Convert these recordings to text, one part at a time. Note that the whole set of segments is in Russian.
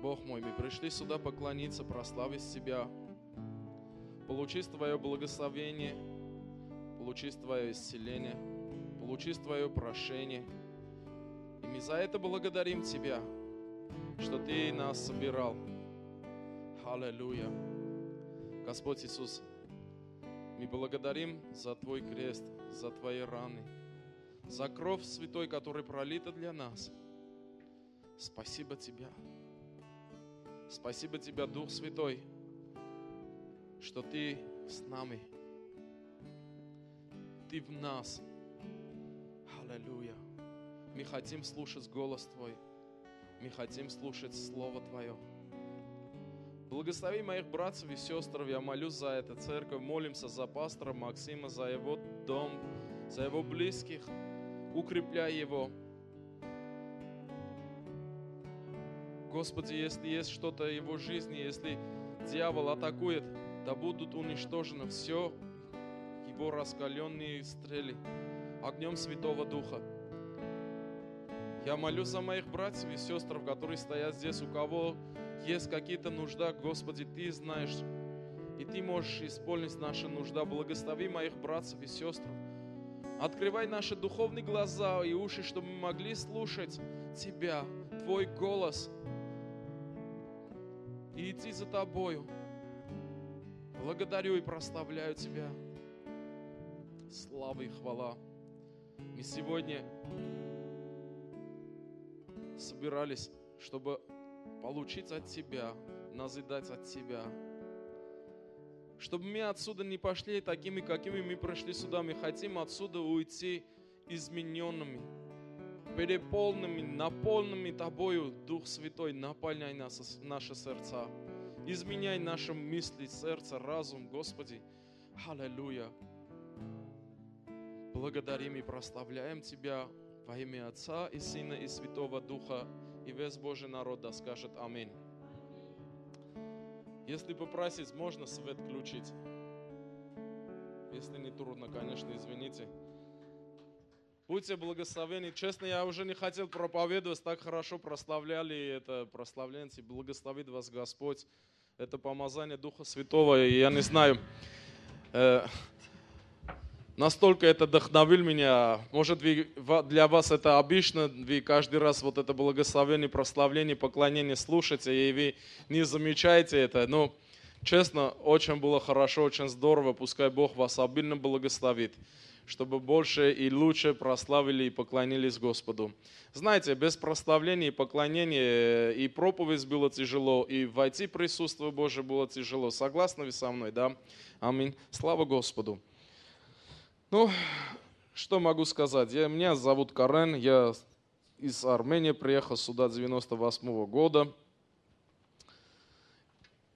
Бог мой, мы пришли сюда поклониться, прославить Тебя, получить Твое благословение, получить Твое исцеление, получить Твое прошение. И мы за это благодарим Тебя, что Ты нас собирал. Аллилуйя. Господь Иисус, мы благодарим за Твой крест, за Твои раны, за кровь святой, которая пролита для нас. Спасибо Тебя. Спасибо Тебя, Дух Святой, что Ты с нами. Ты в нас. Аллилуйя. Мы хотим слушать голос Твой. Мы хотим слушать Слово Твое. Благослови моих братцев и сестр. Я молюсь за эту церковь. Молимся за пастора Максима, за его дом, за его близких. Укрепляй его. Господи, если есть что-то в его жизни, если дьявол атакует, да будут уничтожены все его раскаленные стрелы огнем Святого Духа. Я молюсь за моих братьев и сестр, которые стоят здесь, у кого есть какие-то нужда, Господи, Ты знаешь, и Ты можешь исполнить наши нужда. Благослови моих братьев и сестр. Открывай наши духовные глаза и уши, чтобы мы могли слушать Тебя, Твой голос, и идти за Тобою. Благодарю и прославляю Тебя. Слава и хвала. Мы сегодня собирались, чтобы получить от Тебя, назидать от Тебя. Чтобы мы отсюда не пошли такими, какими мы пришли сюда. Мы хотим отсюда уйти измененными, переполненными, наполненными Тобою, Дух Святой, наполняй нас, наши сердца. Изменяй наши мысли, сердце, разум, Господи. Аллилуйя. Благодарим и прославляем Тебя во имя Отца и Сына и Святого Духа. И весь Божий народ да скажет Аминь. Если попросить, можно свет включить. Если не трудно, конечно, извините. Будьте благословены. Честно, я уже не хотел проповедовать, так хорошо прославляли это прославленцы. Благословит вас Господь. Это помазание Духа Святого. И я не знаю, э, настолько это вдохновил меня. Может, вы, для вас это обычно, вы каждый раз вот это благословение, прославление, поклонение слушаете, и вы не замечаете это. Но, честно, очень было хорошо, очень здорово. Пускай Бог вас обильно благословит, чтобы больше и лучше прославили и поклонились Господу. Знаете, без прославления и поклонения и проповедь было тяжело, и войти в присутствие Божие было тяжело. Согласны вы со мной, да? Аминь. Слава Господу. Ну, что могу сказать? Я, меня зовут Карен, я из Армении приехал сюда 98 -го года.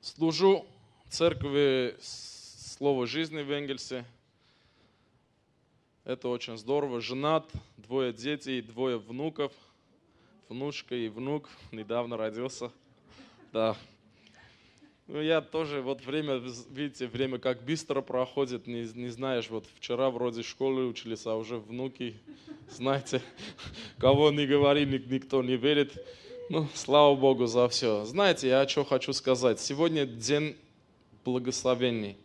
Служу в церкви Слово жизни в Энгельсе. Это очень здорово. Женат, двое детей, двое внуков. Внучка и внук недавно родился. Да, ну, я тоже, вот время, видите, время как быстро проходит, не, не знаешь, вот вчера вроде в школе учились, а уже внуки, знаете, кого не говори, никто не верит. Ну, слава Богу за все. Знаете, я что хочу сказать. Сегодня день благословений.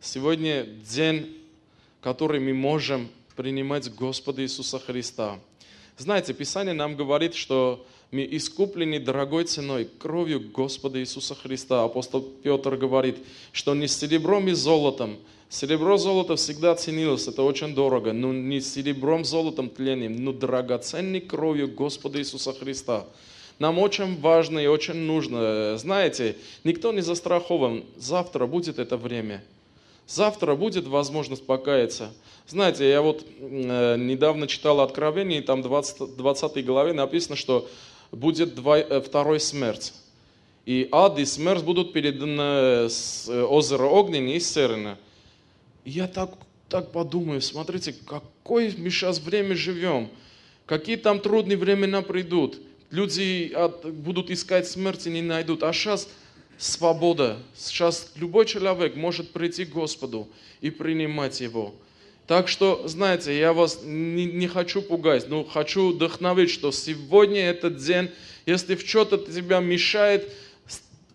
Сегодня день, который мы можем принимать Господа Иисуса Христа. Знаете, Писание нам говорит, что мы искуплены дорогой ценой, кровью Господа Иисуса Христа. Апостол Петр говорит, что не серебром и золотом. Серебро, золото всегда ценилось, это очень дорого, но не серебром, золотом тлением, но драгоценной кровью Господа Иисуса Христа. Нам очень важно и очень нужно. Знаете, никто не застрахован. Завтра будет это время. Завтра будет возможность покаяться. Знаете, я вот э, недавно читал Откровение, и там 20, 20 главе написано, что будет два, э, второй смерть. И ад и смерть будут переданы с э, озера Огненное и Серна. Я так, так подумаю, смотрите, какое мы сейчас время живем, какие там трудные времена придут. Люди от, будут искать смерти, не найдут. А сейчас свобода. Сейчас любой человек может прийти к Господу и принимать Его. Так что, знаете, я вас не, не хочу пугать, но хочу вдохновить, что сегодня этот день если в что-то тебя мешает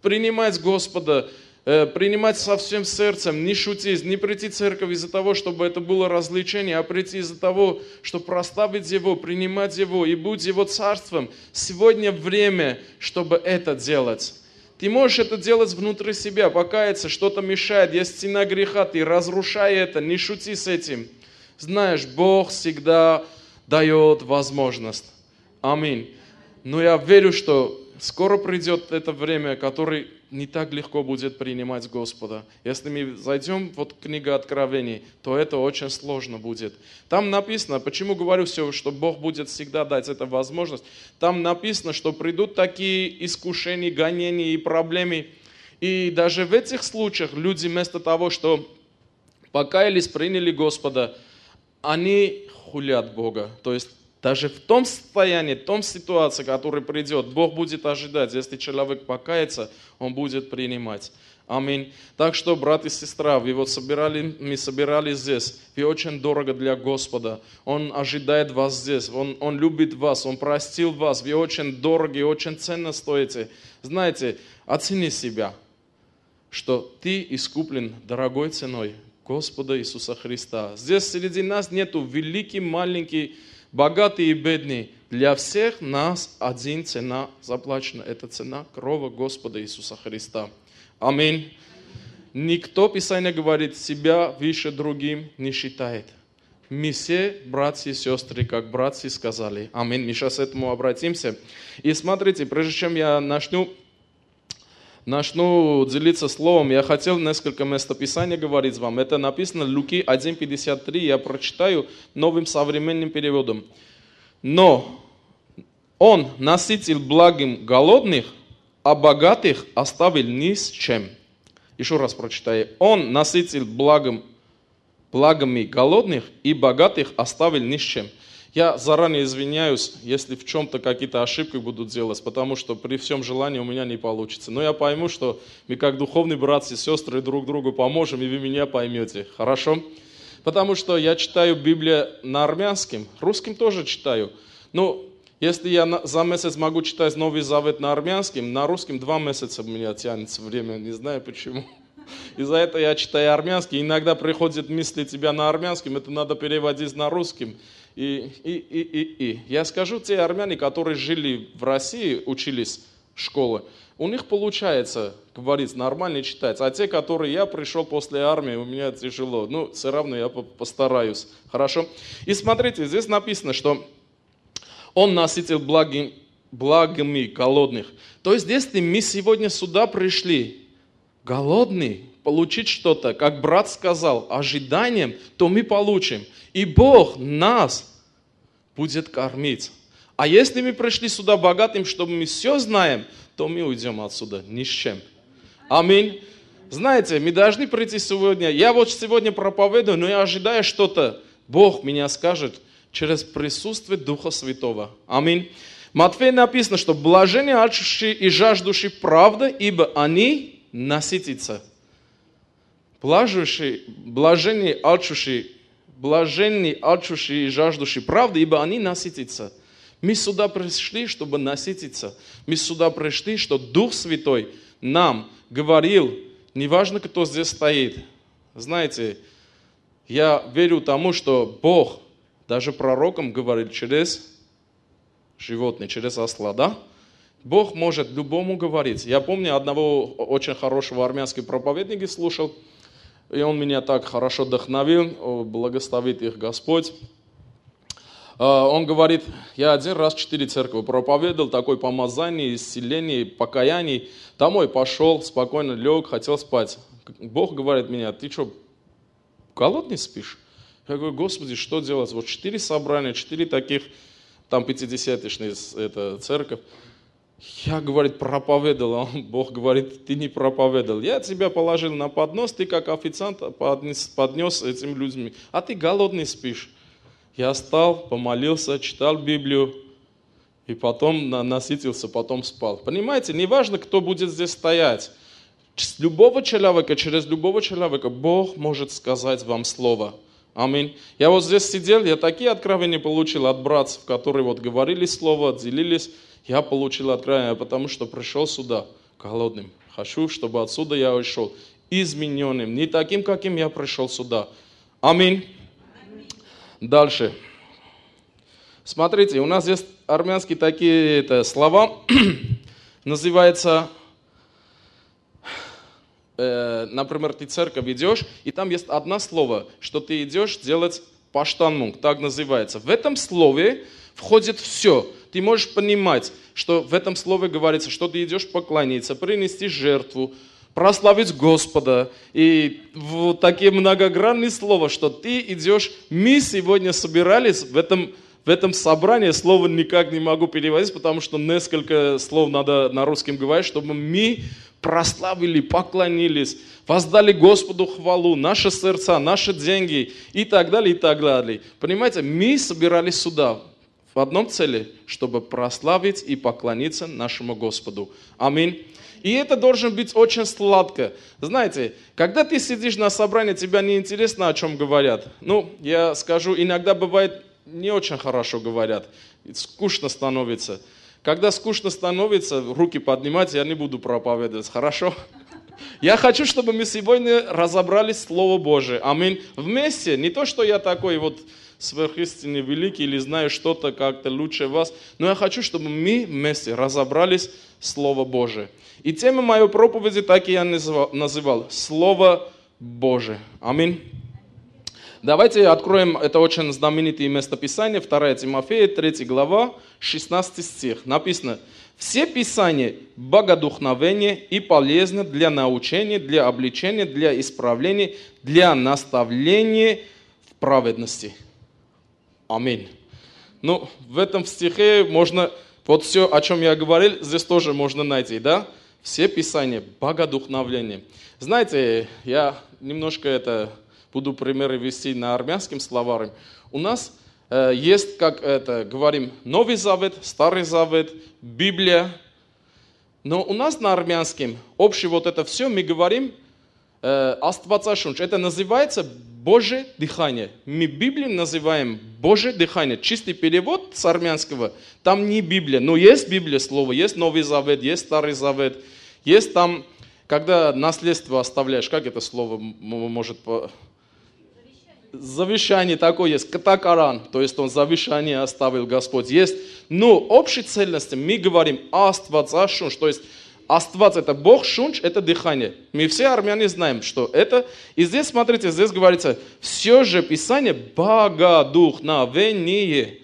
принимать Господа, э, принимать со всем сердцем, не шутить, не прийти в церковь из-за того, чтобы это было развлечение, а прийти из-за того, чтобы проставить Его, принимать Его и быть Его царством. Сегодня время, чтобы это делать. Ты можешь это делать внутри себя, покаяться, что-то мешает, есть стена греха, ты разрушай это, не шути с этим. Знаешь, Бог всегда дает возможность. Аминь. Но я верю, что скоро придет это время, которое не так легко будет принимать Господа. Если мы зайдем вот книга Откровений, то это очень сложно будет. Там написано, почему говорю все, что Бог будет всегда дать эту возможность. Там написано, что придут такие искушения, гонения и проблемы. И даже в этих случаях люди вместо того, что покаялись, приняли Господа, они хулят Бога. То есть даже в том состоянии, в том ситуации, которая придет, Бог будет ожидать. Если человек покается, он будет принимать. Аминь. Так что, брат и сестра, вы вот собирали, мы собирались здесь. Вы очень дорого для Господа. Он ожидает вас здесь. Он, он любит вас. Он простил вас. Вы очень дороги, очень ценно стоите. Знаете, оцени себя, что ты искуплен дорогой ценой Господа Иисуса Христа. Здесь среди нас нету великий, маленький, богатый и бедный. Для всех нас один цена заплачена. Это цена крови Господа Иисуса Христа. Аминь. Никто, Писание говорит, себя выше другим не считает. Мы все братья и сестры, как братья сказали. Аминь. Мы сейчас к этому обратимся. И смотрите, прежде чем я начну начну делиться словом, я хотел несколько местописаний говорить вам. Это написано Луки 1.53, я прочитаю новым современным переводом. Но он насытил благим голодных, а богатых оставил ни с чем. Еще раз прочитаю. Он насытил благом, благами голодных, и богатых оставил ни с чем. Я заранее извиняюсь, если в чем-то какие-то ошибки буду делать, потому что при всем желании у меня не получится. Но я пойму, что мы как духовные братья и сестры друг другу поможем, и вы меня поймете. Хорошо? Потому что я читаю Библию на армянском, русским тоже читаю. Ну, если я за месяц могу читать Новый Завет на армянском, на русском два месяца у меня тянется время, не знаю почему. Из-за этого я читаю армянский. Иногда приходят мысли тебя на армянском, это надо переводить на русском. И, и, и, и, и. Я скажу, те армяне, которые жили в России, учились в школе, у них получается говорить нормально читать. А те, которые я пришел после армии, у меня тяжело. Ну, все равно я постараюсь. Хорошо? И смотрите, здесь написано, что он насытил благим, благами голодных. То есть, если мы сегодня сюда пришли, голодные, получить что-то, как брат сказал, ожиданием, то мы получим. И Бог нас будет кормить. А если мы пришли сюда богатым, чтобы мы все знаем, то мы уйдем отсюда ни с чем. Аминь. Знаете, мы должны прийти сегодня. Я вот сегодня проповедую, но я ожидаю что-то. Бог меня скажет через присутствие Духа Святого. Аминь. Матфей написано, что блажение алчущие и жаждущие правда, ибо они насытятся. Блажущие, блажение алчущие блаженны, алчущие и жаждущие правды, ибо они насытятся. Мы сюда пришли, чтобы насытиться. Мы сюда пришли, что Дух Святой нам говорил, неважно, кто здесь стоит. Знаете, я верю тому, что Бог даже пророкам говорит через животное, через осла, да? Бог может любому говорить. Я помню одного очень хорошего армянского проповедника слушал – и он меня так хорошо вдохновил, благословит их Господь. А, он говорит, я один раз четыре церкви проповедовал, такое помазание, исцеление, покаяние. Домой пошел, спокойно лег, хотел спать. Бог говорит мне, ты что, голодный спишь? Я говорю, Господи, что делать? Вот четыре собрания, четыре таких, там пятидесятичная это, церковь. Я, говорит, проповедовал, а Бог говорит, ты не проповедовал. Я тебя положил на поднос, ты как официант поднес, поднес этим людям, а ты голодный спишь. Я встал, помолился, читал Библию, и потом насытился, потом спал. Понимаете, неважно, кто будет здесь стоять. С любого человека, через любого человека Бог может сказать вам слово. Аминь. Я вот здесь сидел, я такие откровения получил от братцев, которые вот говорили слово, делились. Я получил откровение, потому что пришел сюда голодным. Хочу, чтобы отсюда я ушел измененным, не таким, каким я пришел сюда. Аминь. Дальше. Смотрите, у нас есть армянские такие это, слова, называется, э, например, ты церковь идешь, и там есть одно слово, что ты идешь делать паштанмунг, так называется. В этом слове входит все. Ты можешь понимать, что в этом слове говорится, что ты идешь поклониться, принести жертву, прославить Господа. И вот такие многогранные слова, что ты идешь, мы сегодня собирались в этом, в этом собрании, слово никак не могу переводить, потому что несколько слов надо на русском говорить, чтобы мы прославили, поклонились, воздали Господу хвалу, наши сердца, наши деньги и так далее, и так далее. Понимаете, мы собирались сюда в одном цели, чтобы прославить и поклониться нашему Господу. Аминь. И это должен быть очень сладко. Знаете, когда ты сидишь на собрании, тебя не интересно, о чем говорят. Ну, я скажу, иногда бывает не очень хорошо говорят. Скучно становится. Когда скучно становится, руки поднимать, я не буду проповедовать, хорошо? Я хочу, чтобы мы сегодня разобрались Слово Божие. Аминь. Вместе, не то, что я такой вот сверхъистинный великий или знаю что-то как-то лучше вас, но я хочу, чтобы мы вместе разобрались Слово Божие. И тема моей проповеди так и я называл. Слово Божие. Аминь. Давайте откроем это очень знаменитое местописание, 2 Тимофея, 3 глава, 16 стих. Написано, все писания богодухновения и полезны для научения, для обличения, для исправления, для наставления в праведности. Аминь. Ну, в этом стихе можно, вот все, о чем я говорил, здесь тоже можно найти, да? все Писания богодухновление. Знаете, я немножко это буду примеры вести на армянском словаре. У нас э, есть, как это говорим, Новый Завет, Старый Завет, Библия. Но у нас на армянском общее вот это все мы говорим э, Аствацашунч. Это называется Божье дыхание. Мы Библию называем Божье дыхание. Чистый перевод с армянского, там не Библия. Но есть Библия слово, есть Новый Завет, есть Старый Завет. Есть там, когда наследство оставляешь, как это слово может... По... Завещание такое есть, катакаран, то есть он завещание оставил Господь. Есть, но общей цельности мы говорим аствацашунш, то есть Аствац это Бог, шунч это дыхание. Мы все армяне знаем, что это. И здесь, смотрите, здесь говорится, все же Писание богодухновение.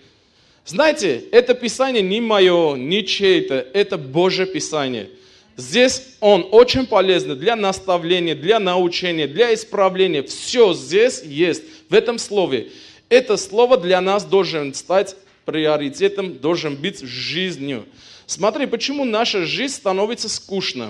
Знаете, это Писание не мое, не чей-то, это Божье Писание. Здесь он очень полезный для наставления, для научения, для исправления. Все здесь есть, в этом слове. Это слово для нас должен стать приоритетом, должен быть жизнью. Смотри, почему наша жизнь становится скучной.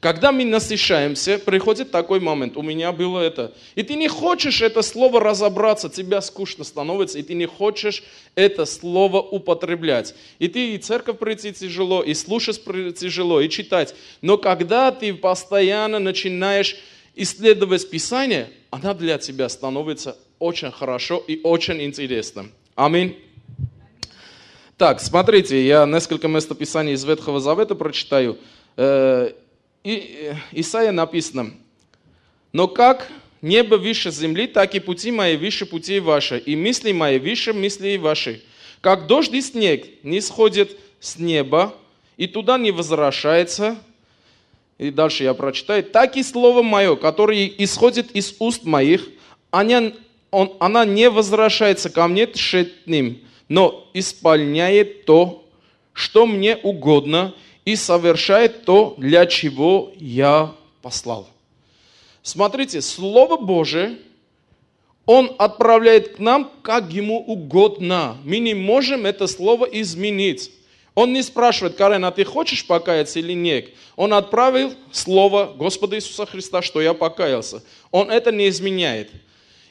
Когда мы насыщаемся, приходит такой момент, у меня было это, и ты не хочешь это слово разобраться, тебя скучно становится, и ты не хочешь это слово употреблять. И ты и церковь прийти тяжело, и слушать тяжело, и читать. Но когда ты постоянно начинаешь исследовать Писание, она для тебя становится очень хорошо и очень интересно. Аминь. Так, смотрите, я несколько местописаний из Ветхого Завета прочитаю. Э, и, Исаия написано, «Но как небо выше земли, так и пути мои выше путей ваши, и мысли мои выше мыслей ваши. Как дождь и снег не сходит с неба, и туда не возвращается, и дальше я прочитаю, так и слово мое, которое исходит из уст моих, она, он, она не возвращается ко мне тщетным, но исполняет то, что мне угодно, и совершает то, для чего я послал. Смотрите, Слово Божие, Он отправляет к нам, как Ему угодно. Мы не можем это Слово изменить. Он не спрашивает, Карен, а ты хочешь покаяться или нет? Он отправил Слово Господа Иисуса Христа, что я покаялся. Он это не изменяет.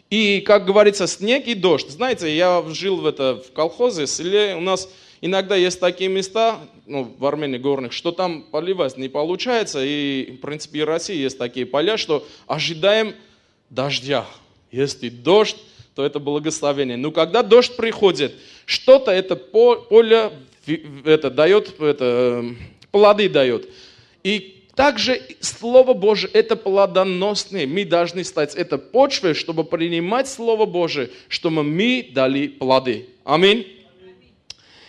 И, как говорится, снег и дождь. Знаете, я жил в, это, в колхозе, селе, у нас иногда есть такие места, ну, в Армении горных, что там поливать не получается, и, в принципе, и в России есть такие поля, что ожидаем дождя. Если дождь, то это благословение. Но когда дождь приходит, что-то это поле это дает, это, плоды дает. И также Слово Божие – это плодоносные. Мы должны стать это почвой, чтобы принимать Слово Божие, чтобы мы дали плоды. Аминь.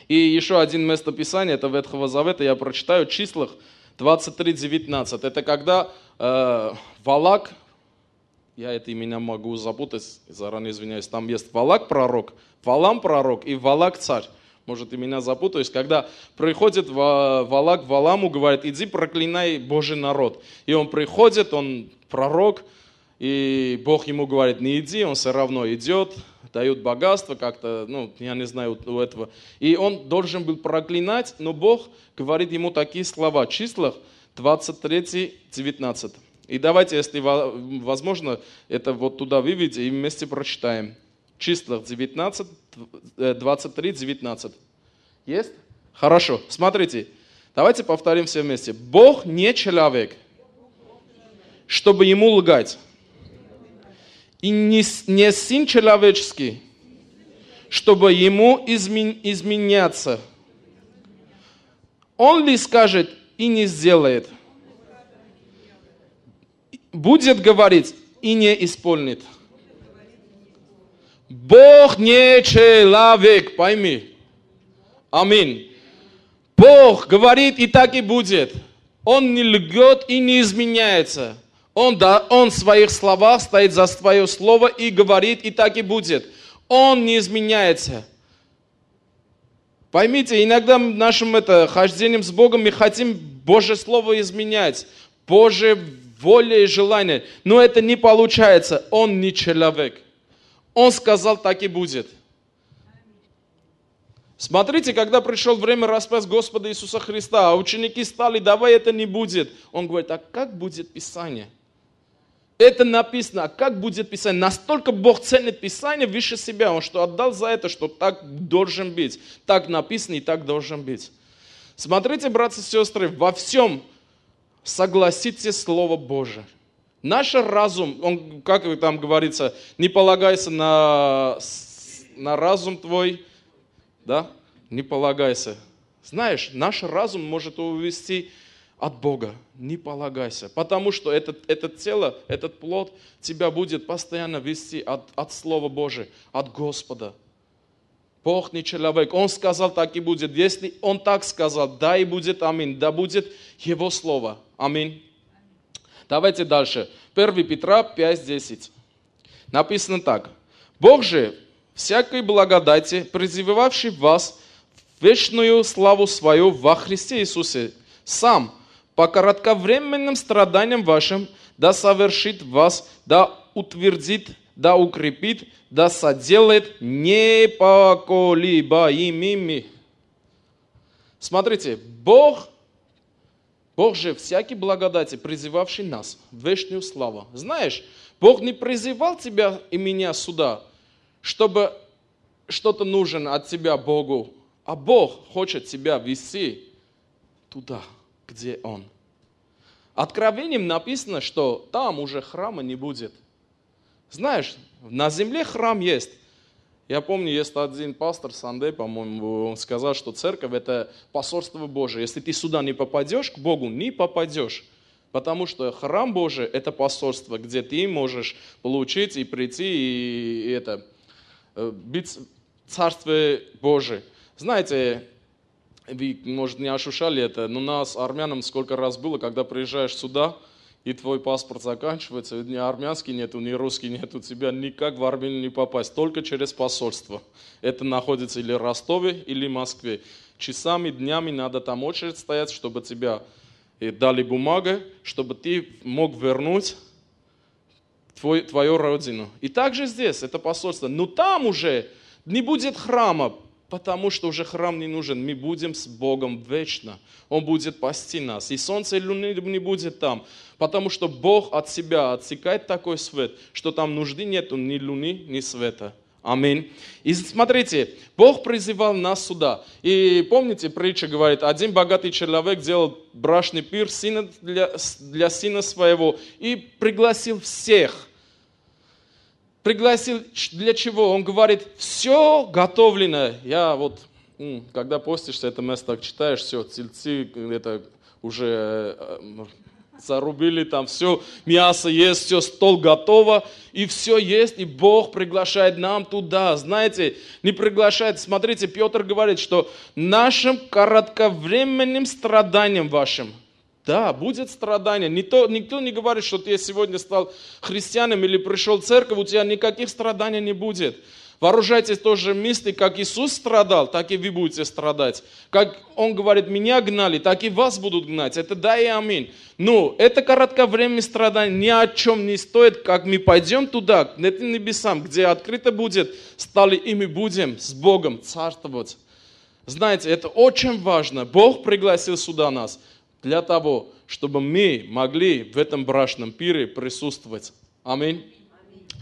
И еще один местописание, это Ветхого Завета, я прочитаю в числах 23.19. Это когда э, Валак, я это имя могу запутать, заранее извиняюсь, там есть Валак пророк, Валам пророк и Валак царь. Может, и меня запутаюсь, когда приходит Валак Валаму, говорит, иди проклинай Божий народ. И он приходит, он пророк, и Бог ему говорит, не иди, он все равно идет, дают богатство как-то, ну, я не знаю у этого. И он должен был проклинать, но Бог говорит ему такие слова числах 23, 19. И давайте, если возможно, это вот туда выведите и вместе прочитаем. Числах 19, 23, 19. Есть? Хорошо. Смотрите. Давайте повторим все вместе. Бог не человек, чтобы ему лгать и не, не сын человеческий, чтобы ему измен, изменяться. Он ли скажет и не сделает? Будет говорить и не исполнит. Бог не человек, пойми. Аминь. Бог говорит и так и будет. Он не лгет и не изменяется. Он, да, он в своих словах стоит за свое слово и говорит, и так и будет. Он не изменяется. Поймите, иногда нашим это, хождением с Богом мы хотим Божье Слово изменять, Божье воля и желание, но это не получается. Он не человек. Он сказал, так и будет. Смотрите, когда пришло время распять Господа Иисуса Христа, а ученики стали, давай это не будет. Он говорит, а как будет Писание? Это написано. А как будет Писание? Настолько Бог ценит Писание выше себя. Он что отдал за это, что так должен быть. Так написано и так должен быть. Смотрите, братья и сестры, во всем согласитесь Слово Божие. Наш разум, он, как там говорится, не полагайся на, на разум твой, да, не полагайся. Знаешь, наш разум может увести от Бога. Не полагайся. Потому что этот, это тело, этот плод тебя будет постоянно вести от, от Слова Божия, от Господа. Бог не человек. Он сказал, так и будет. Если Он так сказал, да и будет аминь. Да будет Его Слово. Аминь. Давайте дальше. 1 Петра 5.10. Написано так. Бог же всякой благодати, призывавший вас в вечную славу свою во Христе Иисусе, сам – по кратковременным страданиям вашим, да совершит вас, да утвердит, да укрепит, да соделает непоколебаемыми. Смотрите, Бог, Бог же всякий благодати, призывавший нас в вечную славу. Знаешь, Бог не призывал тебя и меня сюда, чтобы что-то нужно от тебя Богу, а Бог хочет тебя вести туда – где Он. Откровением написано, что там уже храма не будет. Знаешь, на земле храм есть. Я помню, есть один пастор Сандей, по-моему, он сказал, что церковь это посольство Божие. Если ты сюда не попадешь, к Богу не попадешь. Потому что храм Божий – это посольство, где ты можешь получить и прийти, и это, э, быть в Царстве Божие. Знаете, вы, может, не ощущали это, но нас, армянам, сколько раз было, когда приезжаешь сюда, и твой паспорт заканчивается, ни армянский нету, ни русский нету, тебя никак в Армению не попасть, только через посольство. Это находится или в Ростове, или в Москве. Часами, днями надо там очередь стоять, чтобы тебя э, дали бумагу, чтобы ты мог вернуть твой, твою родину. И также здесь, это посольство. Но там уже не будет храма, Потому что уже храм не нужен. Мы будем с Богом вечно. Он будет пасти нас. И солнце и луны не будет там. Потому что Бог от себя отсекает такой свет, что там нужды нету ни луны, ни света. Аминь. И смотрите, Бог призывал нас сюда. И помните, притча говорит, один богатый человек делал брашный пир сына для, для сына своего и пригласил всех пригласил для чего? Он говорит, все готовлено. Я вот когда постишься, это место так читаешь, все, тельцы, это уже э, зарубили, там все, мясо есть, все, стол готово, и все есть, и Бог приглашает нам туда. Знаете, не приглашает, смотрите, Петр говорит, что нашим кратковременным страданием вашим, да, будет страдание. Никто, никто не говорит, что ты сегодня стал христианином или пришел в церковь, у тебя никаких страданий не будет. Вооружайтесь тоже вместе, как Иисус страдал, так и вы будете страдать. Как Он говорит, меня гнали, так и вас будут гнать. Это да и аминь. Но это кратковременное страдание ни о чем не стоит, как мы пойдем туда, к этим небесам, где открыто будет, стали ими будем с Богом царствовать. Знаете, это очень важно. Бог пригласил сюда нас для того, чтобы мы могли в этом брачном пире присутствовать. Аминь.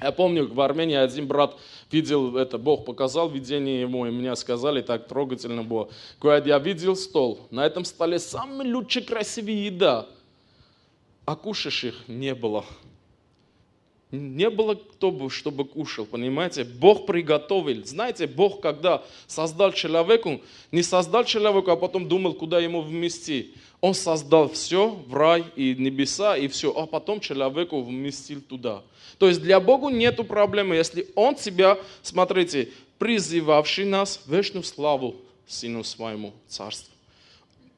Я помню, в Армении один брат видел это, Бог показал видение ему, и мне сказали, так трогательно было. Говорят, я видел стол, на этом столе самая лучшая красивая еда, а кушаешь их не было. Не было кто бы, чтобы кушал, понимаете? Бог приготовил. Знаете, Бог, когда создал человека, не создал человека, а потом думал, куда ему вместить. Он создал все в рай и небеса, и все, а потом человеку вместил туда. То есть для Бога нету проблемы, если Он тебя, смотрите, призывавший нас в вечную славу Сыну Своему Царству.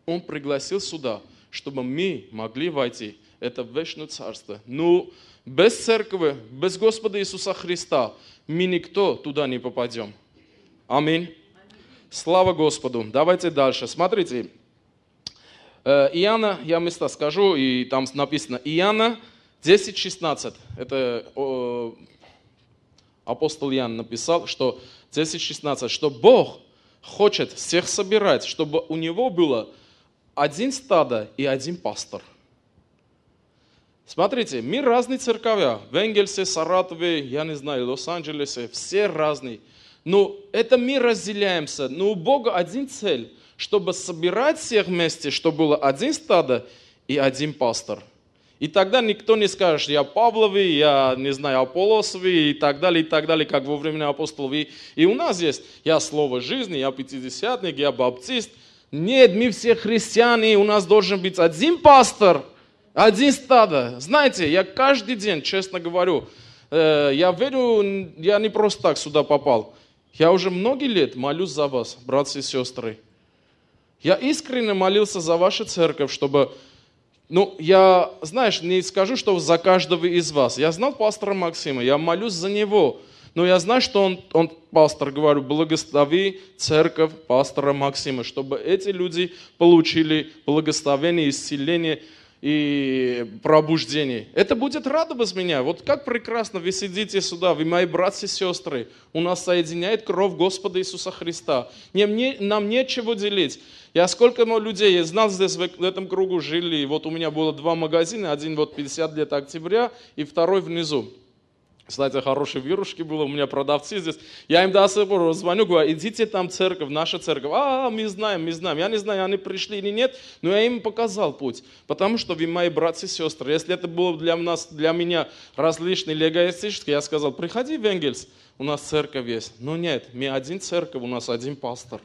Он пригласил сюда, чтобы мы могли войти это вечное Царство. Ну, без церкви, без Господа Иисуса Христа мы никто туда не попадем. Аминь. Слава Господу. Давайте дальше. Смотрите, э, Иоанна, я места скажу, и там написано Иоанна 10.16. Это о, апостол Иоанн написал, что 10.16, что Бог хочет всех собирать, чтобы у него было один стадо и один пастор – Смотрите, мир разный церковя. В Энгельсе, Саратове, я не знаю, Лос-Анджелесе, все разные. Но это мы разделяемся. Но у Бога один цель, чтобы собирать всех вместе, чтобы было один стадо и один пастор. И тогда никто не скажет, я Павловый, я, не знаю, Аполосовый и так далее, и так далее, как во времена апостолов. И, и у нас есть, я Слово жизни, я пятидесятник, я баптист. Нет, мы все христиане, у нас должен быть один пастор – один стадо. Знаете, я каждый день, честно говорю, э, я верю, я не просто так сюда попал. Я уже многие лет молюсь за вас, братья и сестры. Я искренне молился за вашу церковь, чтобы, ну, я, знаешь, не скажу, что за каждого из вас. Я знал пастора Максима, я молюсь за него. Но я знаю, что он, он пастор, говорю, благослови церковь пастора Максима, чтобы эти люди получили благословение, исцеление, и пробуждений. Это будет радовать меня. Вот как прекрасно вы сидите сюда, вы мои братья и сестры. У нас соединяет кровь Господа Иисуса Христа. Не, мне, нам нечего делить. Я сколько людей, я знал здесь, в этом кругу жили. Вот у меня было два магазина. Один вот 50 лет октября и второй внизу. Кстати, хорошие вирушки было, у меня продавцы здесь. Я им до сих пор звоню, говорю, идите там церковь, наша церковь. А, мы знаем, мы знаем. Я не знаю, они пришли или нет, но я им показал путь. Потому что вы мои братья и сестры. Если это было для, нас, для меня различные или эгоистическое, я сказал, приходи в Энгельс, у нас церковь есть. Но нет, мы один церковь, у нас один пастор.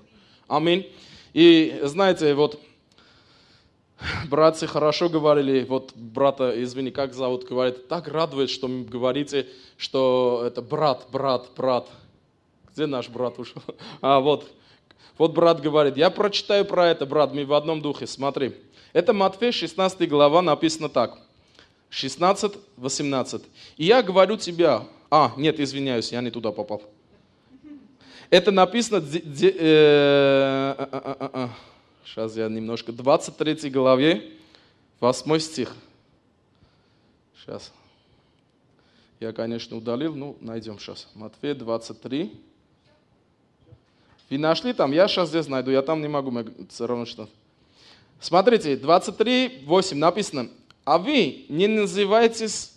Аминь. И знаете, вот братья хорошо говорили, вот брата, извини, как зовут, говорит, так радует, что говорите, что это брат, брат, брат. Где наш брат ушел? А, вот. Вот брат говорит, я прочитаю про это, брат, мы в одном духе, смотри. Это Матфея 16 глава, написано так. 16, 18. И я говорю тебя... А, нет, извиняюсь, я не туда попал. Это написано... Де, де, э, э, э, э, э Сейчас я немножко. 23 главе, 8 стих. Сейчас. Я, конечно, удалил, ну, найдем сейчас. Матфея 23. Вы нашли там? Я сейчас здесь найду, я там не могу, все равно что. Смотрите, 23, 8 написано. А вы не называйтесь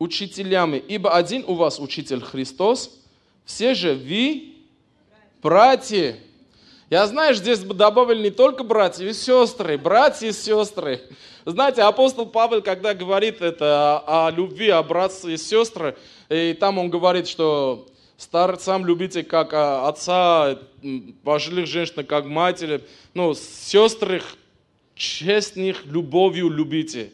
учителями, ибо один у вас учитель Христос, все же вы братья. Я, знаешь, здесь бы добавили не только братья и сестры, братья и сестры. Знаете, апостол Павел, когда говорит это о, о любви, о братстве и сестры, и там он говорит, что Старцам любите как а, отца, пожилых женщин как матери. Ну, сестры честных любовью любите.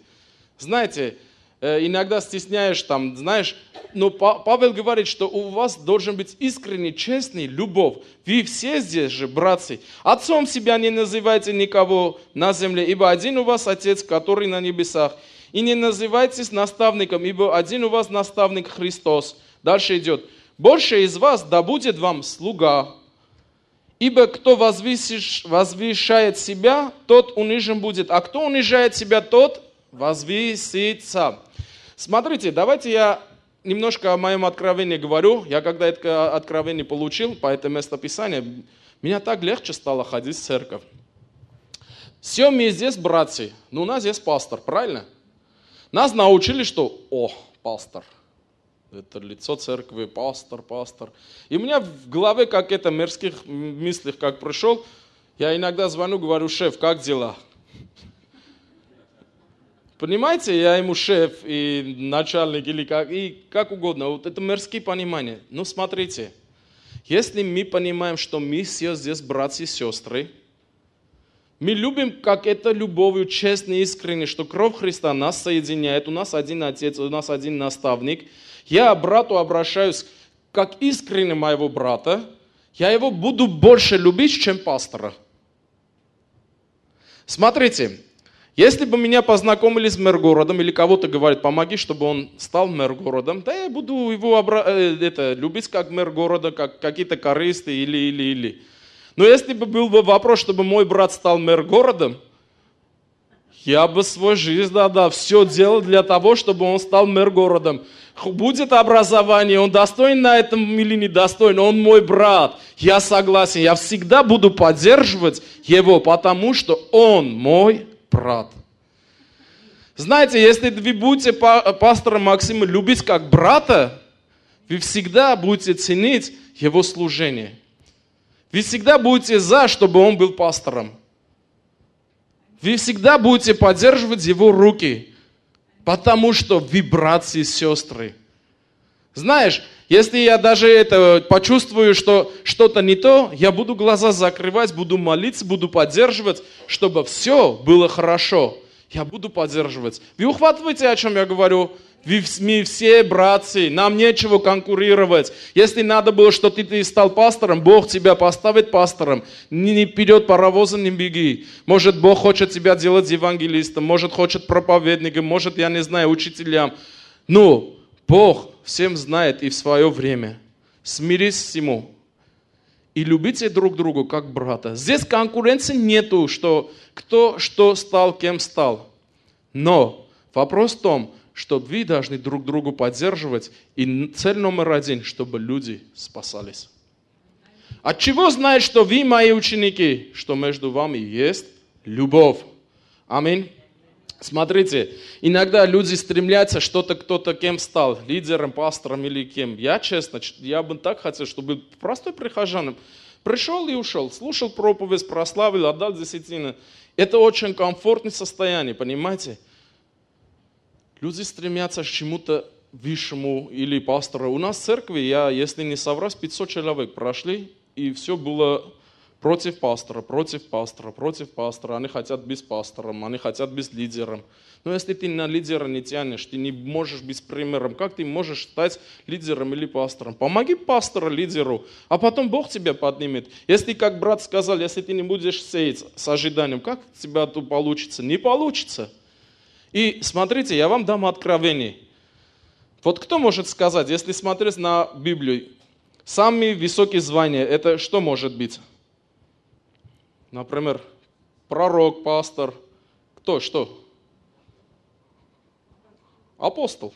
Знаете, иногда стесняешь там, знаешь, но Па- Павел говорит, что у вас должен быть искренний, честный любовь. Вы все здесь же, братцы. Отцом себя не называйте никого на земле, ибо один у вас Отец, который на небесах. И не называйтесь наставником, ибо один у вас наставник Христос. Дальше идет. Больше из вас да будет вам слуга. Ибо кто возвысиш- возвышает себя, тот унижен будет. А кто унижает себя, тот возвысится. Смотрите, давайте я немножко о моем откровении говорю. Я когда это откровение получил по этому местописанию, меня так легче стало ходить в церковь. Все мы здесь братья, но у нас здесь пастор, правильно? Нас научили, что, о, пастор, это лицо церкви, пастор, пастор. И у меня в голове, как это, мирских мыслях, как пришел, я иногда звоню, говорю, шеф, как дела? Понимаете, я ему шеф и начальник или как, и как угодно. Вот это мирские понимания. Но смотрите, если мы понимаем, что мы все здесь братья и сестры, мы любим, как это любовью, честно и искренне, что кровь Христа нас соединяет, у нас один Отец, у нас один наставник. Я брату обращаюсь как искренне моего брата, я его буду больше любить, чем пастора. Смотрите, если бы меня познакомили с мэр-городом, или кого-то говорит, помоги, чтобы он стал мэр-городом, да я буду его обра- э, это, любить как мэр города, как какие-то корысты или, или, или. Но если бы был бы вопрос, чтобы мой брат стал мэр-городом, я бы свою жизнь, да, да, все делал для того, чтобы он стал мэр-городом. Будет образование, он достоин на этом или не достоин, он мой брат. Я согласен, я всегда буду поддерживать его, потому что он мой брат. Знаете, если вы будете па- пастора Максима любить как брата, вы всегда будете ценить его служение. Вы всегда будете за, чтобы он был пастором. Вы всегда будете поддерживать его руки, потому что вы братья и сестры. Знаешь, если я даже это почувствую, что что-то не то, я буду глаза закрывать, буду молиться, буду поддерживать, чтобы все было хорошо. Я буду поддерживать. Вы ухватываете, о чем я говорю? Мы все братья, нам нечего конкурировать. Если надо было, что ты, ты стал пастором, Бог тебя поставит пастором. Не, не вперед паровоза не беги. Может, Бог хочет тебя делать евангелистом, может, хочет проповедником, может, я не знаю, учителям. Но Бог всем знает и в свое время. Смирись всему. И любите друг друга как брата. Здесь конкуренции нету, что кто что стал, кем стал. Но вопрос в том, что вы должны друг другу поддерживать. И цель номер один, чтобы люди спасались. От чего знать, что вы мои ученики, что между вами есть любовь? Аминь. Смотрите, иногда люди стремятся, что-то кто-то кем стал, лидером, пастором или кем. Я честно, я бы так хотел, чтобы простой прихожанин пришел и ушел, слушал проповедь, прославил, отдал десятины. Это очень комфортное состояние, понимаете? Люди стремятся к чему-то высшему или пастора. У нас в церкви, я, если не соврать, 500 человек прошли, и все было против пастора, против пастора, против пастора. Они хотят без пастора, они хотят без лидера. Но если ты на лидера не тянешь, ты не можешь быть примером, как ты можешь стать лидером или пастором? Помоги пастору, лидеру, а потом Бог тебя поднимет. Если, как брат сказал, если ты не будешь сеять с ожиданием, как у тебя тут получится? Не получится. И смотрите, я вам дам откровение. Вот кто может сказать, если смотреть на Библию, самые высокие звания, это что может быть? Например, пророк, пастор. Кто, что? Апостол.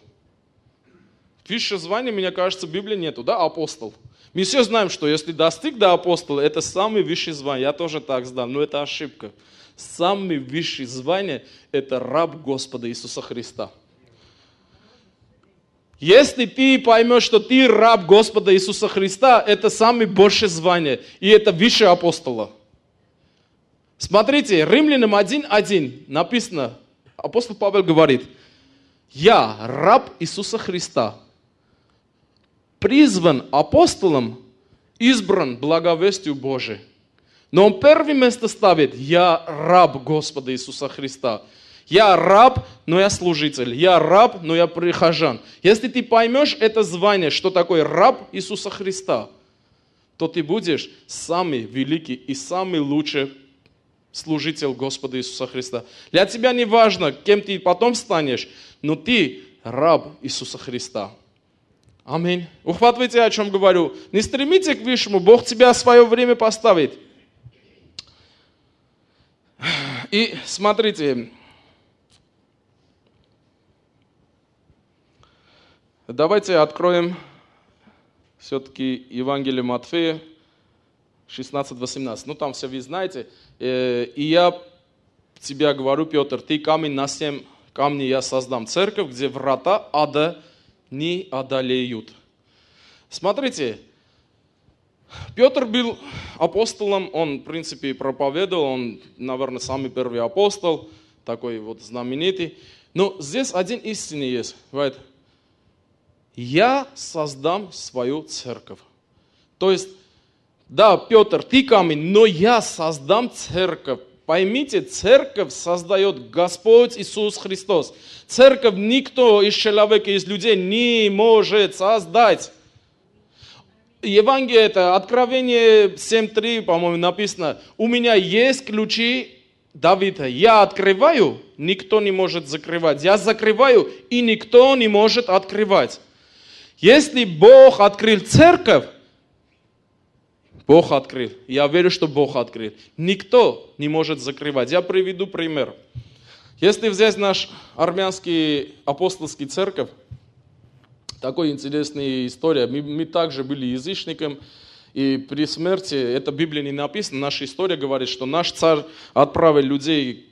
Выше звания, мне кажется, в Библии нету, да, апостол. Мы все знаем, что если достиг до апостола, это самый высший звание. Я тоже так знал, но это ошибка. Самый высший звание – это раб Господа Иисуса Христа. Если ты поймешь, что ты раб Господа Иисуса Христа, это самое большее звание, и это выше апостола. Смотрите, Римлянам 1.1 написано, апостол Павел говорит, я раб Иисуса Христа. призван апостолом, избран благовестию Божией. Но он первое место ставит «Я раб Господа Иисуса Христа». Я раб, но я служитель. Я раб, но я прихожан. Если ты поймешь это звание, что такое раб Иисуса Христа, то ты будешь самый великий и самый лучший служитель Господа Иисуса Христа. Для тебя не важно, кем ты потом станешь, но ты раб Иисуса Христа. Аминь. Ухватывайте, о чем говорю. Не стремите к высшему, Бог тебя в свое время поставит. И смотрите, давайте откроем все-таки Евангелие Матфея 16-18. Ну, там все вы знаете. Э, и я тебя говорю, Петр, ты камень на семь камней я создам церковь, где врата ада не одолеют. Смотрите, Петр был апостолом, он, в принципе, проповедовал, он, наверное, самый первый апостол, такой вот знаменитый. Но здесь один истинный есть. Говорит, я создам свою церковь. То есть, да, Петр, ты камень, но я создам церковь. Поймите, церковь создает Господь Иисус Христос. Церковь никто из человека, из людей не может создать. Евангелие это, Откровение 7.3, по-моему, написано, у меня есть ключи Давида. Я открываю, никто не может закрывать. Я закрываю, и никто не может открывать. Если Бог открыл церковь, Бог открыл. Я верю, что Бог открыл. Никто не может закрывать. Я приведу пример. Если взять наш армянский апостольский церковь, такой интересная история. Мы, мы также были язычником, и при смерти, это в Библии не написано, наша история говорит, что наш царь отправил людей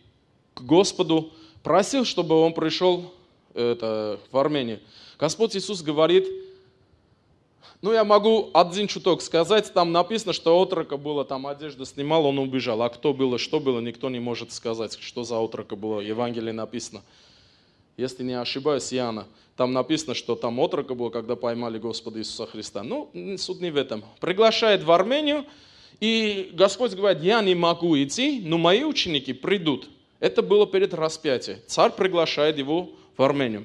к Господу, просил, чтобы он пришел это, в Армению. Господь Иисус говорит, ну, я могу один чуток сказать, там написано, что отрока было, там одежда снимал, он убежал. А кто было, что было, никто не может сказать, что за отрока было. Евангелие написано. Если не ошибаюсь, Иоанна. Там написано, что там отрока было, когда поймали Господа Иисуса Христа. Ну, суд не в этом. Приглашает в Армению, и Господь говорит, я не могу идти, но мои ученики придут. Это было перед распятием. Царь приглашает его в Армению.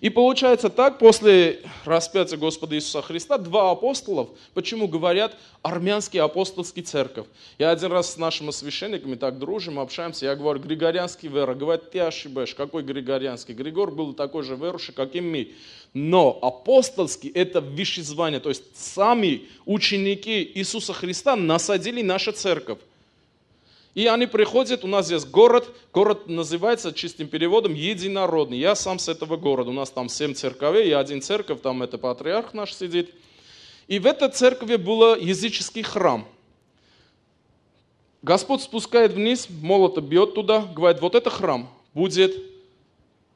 И получается так, после распятия Господа Иисуса Христа, два апостолов, почему говорят армянский апостольский церковь. Я один раз с нашими священниками так дружим, общаемся, я говорю, григорианский вера. Говорят, ты ошибаешь, какой григорианский? Григор был такой же верующий, как и мы. Но апостольский – это высшее звание, то есть сами ученики Иисуса Христа насадили нашу церковь. И они приходят, у нас есть город, город называется чистым переводом единородный. Я сам с этого города, у нас там семь церковей, и один церковь, там это патриарх наш сидит. И в этой церкви был языческий храм. Господь спускает вниз, молото бьет туда, говорит, вот это храм, будет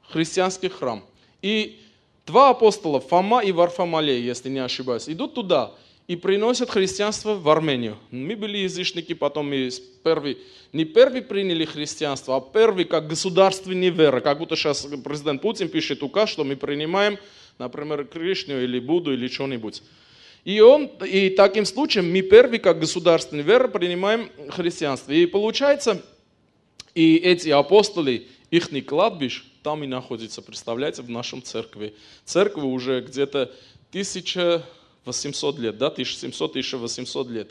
христианский храм. И два апостола, Фома и Варфамалей, если не ошибаюсь, идут туда – и приносят христианство в Армению. Мы были язычники, потом мы первый, не первый приняли христианство, а первый как государственный вера. Как будто сейчас президент Путин пишет указ, что мы принимаем, например, Кришну или Будду или что-нибудь. И, он, и таким случаем мы первый как государственный вера принимаем христианство. И получается, и эти апостоли, их кладбищ, там и находится, представляете, в нашем церкви. Церковь уже где-то тысяча 800 лет, да, 1700-1800 лет.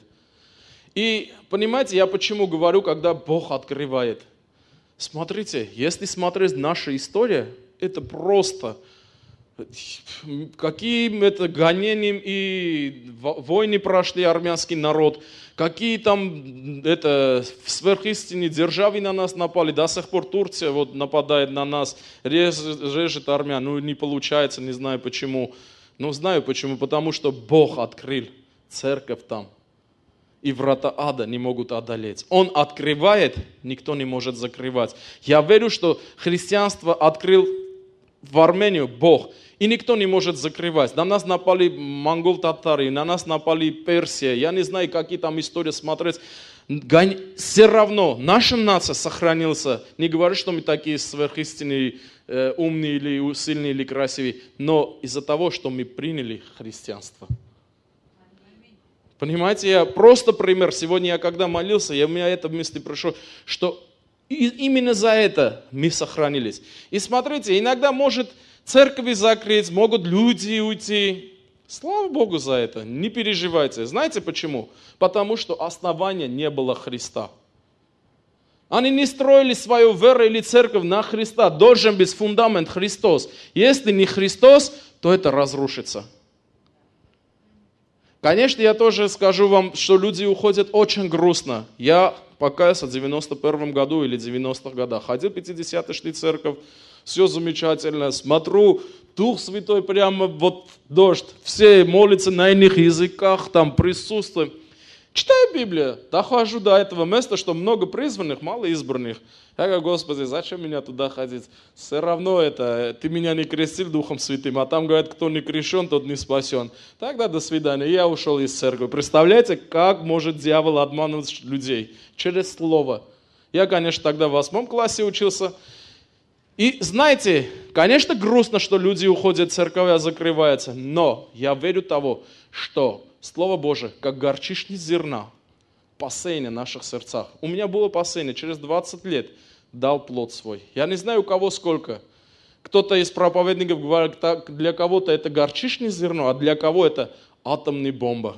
И понимаете, я почему говорю, когда Бог открывает. Смотрите, если смотреть наша история, это просто каким это гонением и войны прошли армянский народ, какие там это сверхистине державы на нас напали, до сих пор Турция вот нападает на нас, режет, режет армян, ну не получается, не знаю почему. Но знаю почему. Потому что Бог открыл церковь там. И врата ада не могут одолеть. Он открывает, никто не может закрывать. Я верю, что христианство открыл в Армению Бог. И никто не может закрывать. На нас напали монгол-татары, на нас напали Персия. Я не знаю, какие там истории смотреть. все равно наша нация сохранилась. Не говорю, что мы такие сверхистинные, э, умные или сильные или красивые, но из-за того, что мы приняли христианство. Понимаете, я просто пример. Сегодня я когда молился, я, у меня это в мысли пришло, что именно за это мы сохранились. И смотрите, иногда может церкви закрыть, могут люди уйти. Слава Богу за это, не переживайте. Знаете почему? Потому что основания не было Христа. Они не строили свою веру или церковь на Христа. Должен быть фундамент Христос. Если не Христос, то это разрушится. Конечно, я тоже скажу вам, что люди уходят очень грустно. Я покаялся в 91 году или 90-х годах. Ходил в 50-й церковь, все замечательно. Смотрю, Дух Святой прямо вот дождь. Все молятся на иных языках, там присутствуем. Читаю Библию, дохожу до этого места, что много призванных, мало избранных. Я говорю, Господи, зачем меня туда ходить? Все равно это, ты меня не крестил Духом Святым, а там говорят, кто не крещен, тот не спасен. Тогда до свидания. Я ушел из церкви. Представляете, как может дьявол обманывать людей? Через слово. Я, конечно, тогда в восьмом классе учился. И знаете, конечно, грустно, что люди уходят, церковь закрывается, но я верю того, что Слово Божие, как горчишник зерна, посеяние в наших сердцах. У меня было посеяние, через 20 лет дал плод свой. Я не знаю, у кого сколько. Кто-то из проповедников говорит, так, для кого-то это горчишное зерно, а для кого это атомная бомба.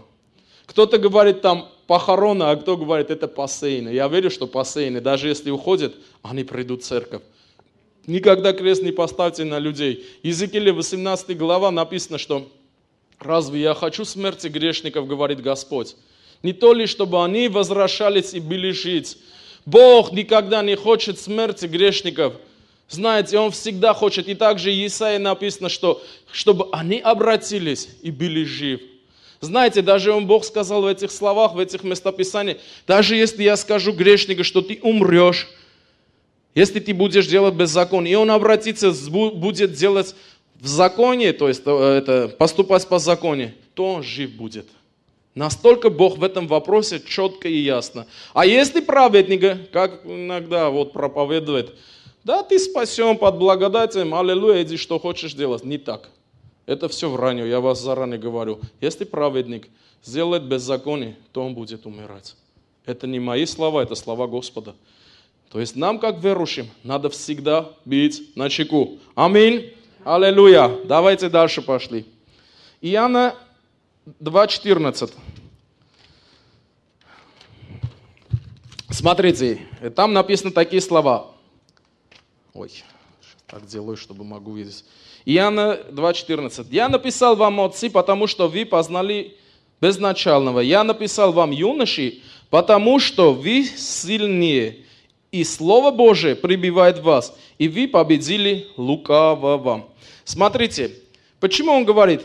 Кто-то говорит там похороны, а кто говорит это посеяние. Я верю, что посеяние, даже если уходят, они придут в церковь. Никогда крест не поставьте на людей. Иезекииля 18 глава написано, что Разве я хочу смерти грешников, говорит Господь? Не то ли, чтобы они возвращались и были жить. Бог никогда не хочет смерти грешников. Знаете, Он всегда хочет. И также Исаия написано, что чтобы они обратились и были живы. Знаете, даже он Бог сказал в этих словах, в этих местописаниях, даже если я скажу грешнику, что ты умрешь, если ты будешь делать беззаконие, и он обратится, будет делать в законе, то есть э, это, поступать по законе, то жив будет. Настолько Бог в этом вопросе четко и ясно. А если праведника, как иногда вот проповедует, да, ты спасен под благодатием, аллилуйя, иди, что хочешь делать. Не так. Это все вранье, я вас заранее говорю. Если праведник сделает беззаконие, то он будет умирать. Это не мои слова, это слова Господа. То есть нам, как верующим, надо всегда быть на чеку. Аминь. Аллилуйя. Давайте дальше пошли. Иоанна 2.14. Смотрите, там написаны такие слова. Ой, так делаю, чтобы могу видеть. Иоанна 2.14. «Я написал вам, отцы, потому что вы познали безначального. Я написал вам, юноши, потому что вы сильнее, и Слово Божие прибивает вас, и вы победили лукавого». Смотрите, почему он говорит,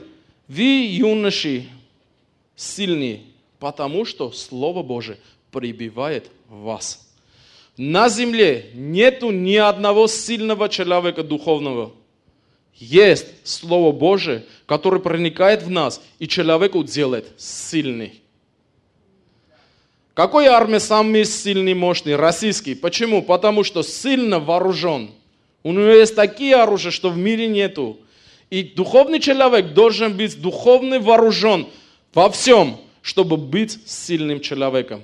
вы, юноши, сильные, потому что Слово Божие прибивает вас. На земле нету ни одного сильного человека духовного. Есть Слово Божие, которое проникает в нас и человеку делает сильный. Какой армия самый сильный, мощный? Российский. Почему? Потому что сильно вооружен – у него есть такие оружия, что в мире нету. И духовный человек должен быть духовно вооружен во всем, чтобы быть сильным человеком.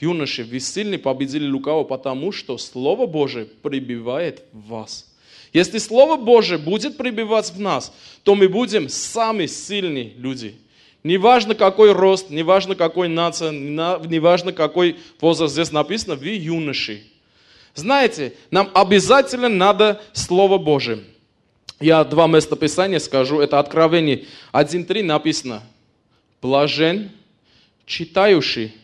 Юноши, вы сильны победили лукаво, потому что Слово Божие прибивает в вас. Если Слово Божие будет прибивать в нас, то мы будем самые сильные люди. Неважно какой рост, неважно какой нация, неважно какой возраст здесь написано, вы юноши. Знаете, нам обязательно надо Слово Божие. Я два места Писания скажу. Это Откровение 1.3 написано. Блажен, читающий,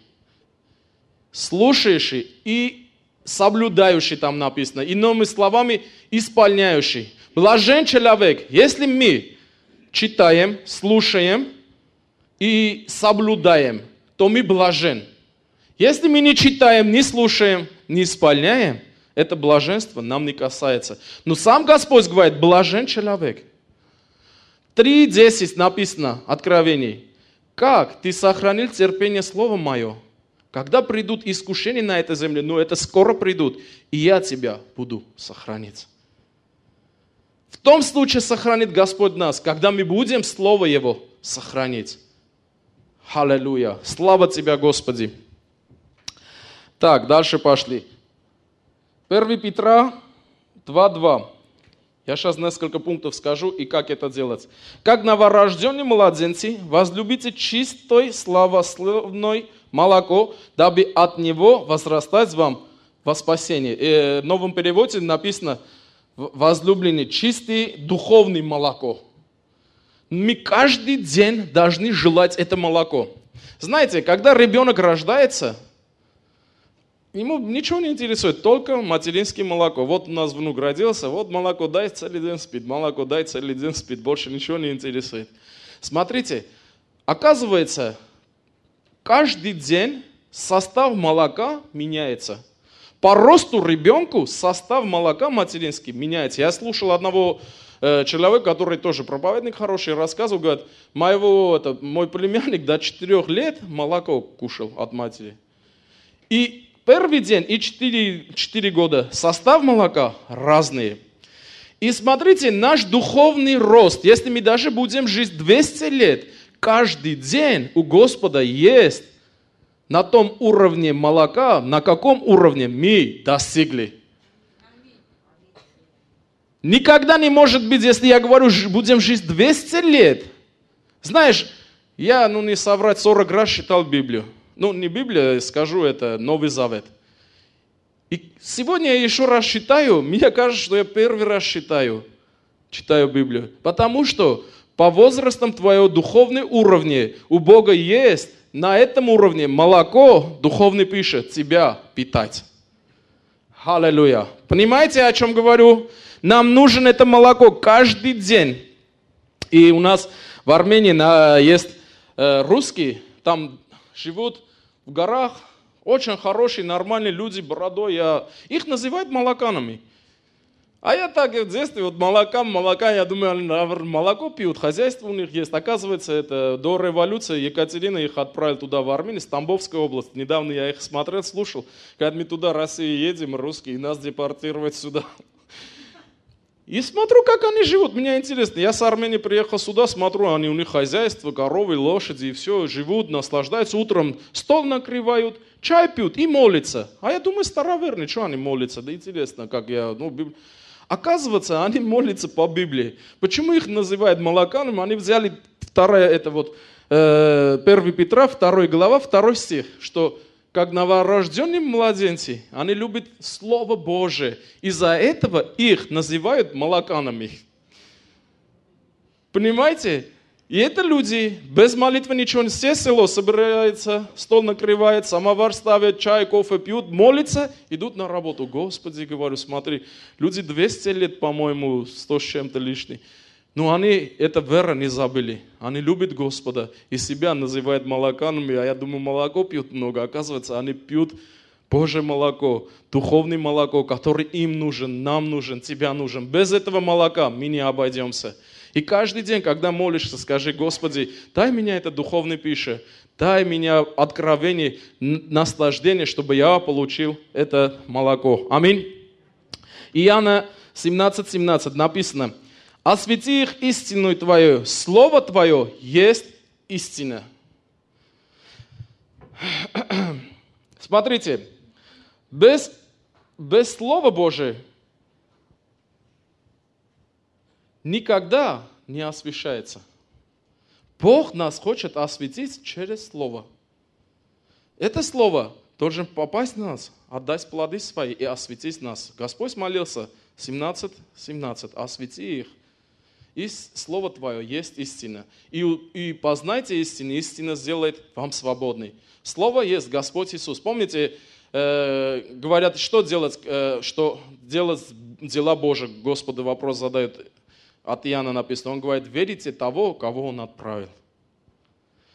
слушающий и соблюдающий там написано. Иными словами, исполняющий. Блажен человек, если мы читаем, слушаем и соблюдаем, то мы блажен. Если мы не читаем, не слушаем, не исполняем, это блаженство нам не касается. Но сам Господь говорит, блажен человек. 3.10 написано, Откровений. Как ты сохранил терпение Слово Мое, когда придут искушения на этой земле, но это скоро придут, и я тебя буду сохранить. В том случае сохранит Господь нас, когда мы будем Слово Его сохранить. Аллилуйя. Слава Тебя, Господи. Так, дальше пошли. 1 Петра 2.2. Я сейчас несколько пунктов скажу и как это делать. Как новорожденные младенцы, возлюбите чистой, славословной молоко, дабы от него возрастать вам во спасение. И э, в новом переводе написано возлюбленный чистый духовный молоко. Мы каждый день должны желать это молоко. Знаете, когда ребенок рождается, ему ничего не интересует, только материнское молоко. Вот у нас внук родился, вот молоко дай, целый день спит, молоко дай, целый день спит, больше ничего не интересует. Смотрите, оказывается, каждый день состав молока меняется. По росту ребенку состав молока материнский меняется. Я слушал одного э, человека, который тоже проповедник хороший, рассказывал, говорит, моего, это, мой племянник до 4 лет молоко кушал от матери. И первый день и 4, 4 года состав молока разные. И смотрите, наш духовный рост, если мы даже будем жить 200 лет, каждый день у Господа есть на том уровне молока, на каком уровне мы достигли. Никогда не может быть, если я говорю, будем жить 200 лет. Знаешь, я, ну не соврать, 40 раз читал Библию ну не Библия, скажу это, Новый Завет. И сегодня я еще раз читаю, мне кажется, что я первый раз читаю, читаю Библию. Потому что по возрастам твоего духовный уровне у Бога есть на этом уровне молоко, духовный пишет, тебя питать. Аллилуйя. Понимаете, о чем говорю? Нам нужен это молоко каждый день. И у нас в Армении есть э, русские, там живут в горах, очень хорошие, нормальные люди, бородой. Я... Их называют молоканами. А я так в детстве, вот молока, молока, я думаю, молоко пьют, хозяйство у них есть. Оказывается, это до революции Екатерина их отправила туда, в Армению, с Тамбовской области. Недавно я их смотрел, слушал, когда мы туда, России едем, русские, нас депортировать сюда. И смотрю, как они живут. Мне интересно. Я с Армении приехал сюда, смотрю, они у них хозяйство, коровы, лошади, и все, живут, наслаждаются. Утром стол накрывают, чай пьют и молятся. А я думаю, староверные, что они молятся? Да интересно, как я, ну, Биб... Оказывается, они молятся по Библии. Почему их называют молоканами? Они взяли второе, это вот, э, 1 Петра, 2 глава, 2 стих, что как новорожденные младенцы, они любят Слово Божие. Из-за этого их называют молоканами. Понимаете? И это люди, без молитвы ничего не все село собирается, стол накрывает, самовар ставят, чай, кофе пьют, молятся, идут на работу. Господи, говорю, смотри, люди 200 лет, по-моему, 100 с чем-то лишний. Но они это вера не забыли. Они любят Господа и себя называют молоканами. А я думаю, молоко пьют много. Оказывается, они пьют Божье молоко, духовное молоко, которое им нужен, нам нужен, тебя нужен. Без этого молока мы не обойдемся. И каждый день, когда молишься, скажи, Господи, дай меня это духовное пища, дай меня откровение, наслаждение, чтобы я получил это молоко. Аминь. Иоанна 17, 17 написано, освети их истину Твою, Слово Твое есть истина. Смотрите, без, без Слова Божия никогда не освещается. Бог нас хочет осветить через Слово. Это Слово должен попасть в нас, отдать плоды свои и осветить нас. Господь молился 17, 17, освети их и Слово Твое есть истина. И, и познайте истину, истина сделает вам свободный. Слово есть Господь Иисус. Помните, э, говорят, что делать, э, что делать дела Божьи? Господу вопрос задают. От Иоанна написано. Он говорит, верите того, кого Он отправил.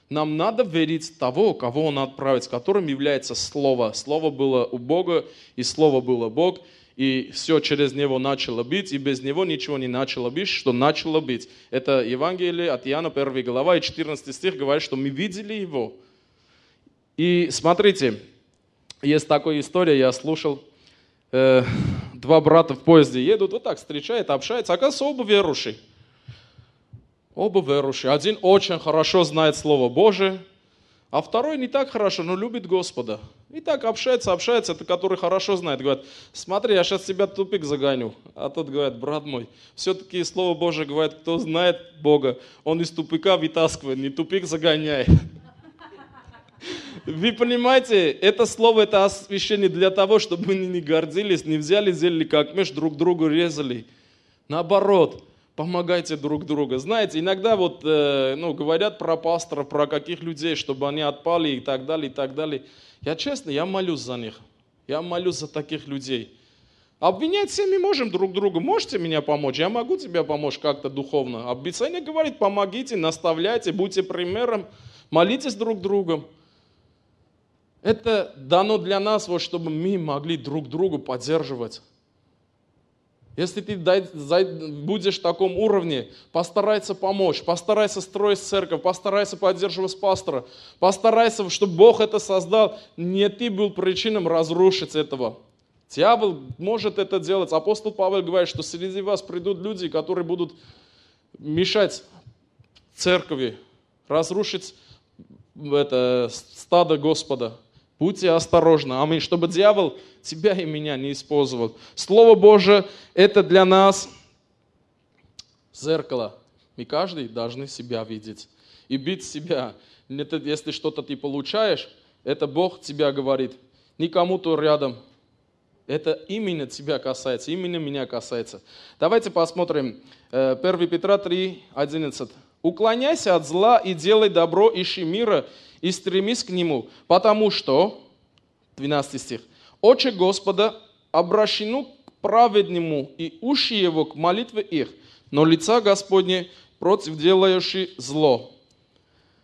Нам надо верить того, кого Он отправил, с которым является Слово. Слово было у Бога, и Слово было Бог и все через него начало быть, и без него ничего не начало быть, что начало быть. Это Евангелие от Иоанна 1 глава и 14 стих говорит, что мы видели его. И смотрите, есть такая история, я слушал, э, два брата в поезде едут, вот так встречают, общаются, оказывается, оба верующие. Оба верующие. Один очень хорошо знает Слово Божие, а второй не так хорошо, но любит Господа. И так общается, общается, это который хорошо знает. Говорит, смотри, я сейчас тебя тупик загоню. А тот говорит, брат мой, все-таки Слово Божие говорит, кто знает Бога, он из тупика вытаскивает, не тупик загоняет. Вы понимаете, это слово, это освящение для того, чтобы мы не гордились, не взяли зелье как меж друг другу резали. Наоборот, помогайте друг другу. Знаете, иногда вот, э, ну, говорят про пастора, про каких людей, чтобы они отпали и так далее, и так далее. Я честно, я молюсь за них. Я молюсь за таких людей. Обвинять все мы можем друг друга. Можете меня помочь? Я могу тебе помочь как-то духовно. Обещание говорит, помогите, наставляйте, будьте примером, молитесь друг другом. Это дано для нас, вот, чтобы мы могли друг друга поддерживать. Если ты будешь в таком уровне, постарайся помочь, постарайся строить церковь, постарайся поддерживать пастора, постарайся, чтобы Бог это создал, не ты был причиной разрушить этого. Дьявол может это делать. Апостол Павел говорит, что среди вас придут люди, которые будут мешать церкви, разрушить это стадо Господа. Будьте осторожны. Аминь. Чтобы дьявол тебя и меня не использовал. Слово Божие – это для нас зеркало. Мы каждый должны себя видеть и бить себя. Это, если что-то ты получаешь, это Бог тебя говорит. Не кому-то рядом. Это именно тебя касается, именно меня касается. Давайте посмотрим 1 э, Петра 3, 11. «Уклоняйся от зла и делай добро, ищи мира и стремись к нему, потому что, 12 стих, очи Господа обращены к праведному, и уши его к молитве их, но лица Господне против делающих зло,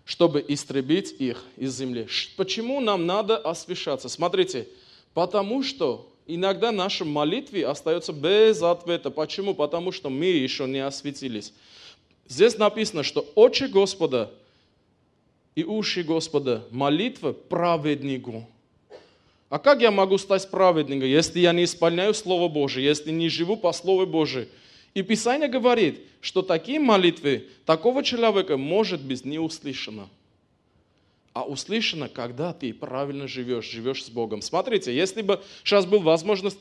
чтобы истребить их из земли. Почему нам надо освещаться? Смотрите, потому что иногда наша молитвы остается без ответа. Почему? Потому что мы еще не осветились. Здесь написано, что очи Господа и уши Господа, молитва праведнику. А как я могу стать праведником, если я не исполняю Слово Божие, если не живу по Слову Божию? И Писание говорит, что такие молитвы такого человека может быть не услышано. А услышано, когда ты правильно живешь, живешь с Богом. Смотрите, если бы сейчас был возможность,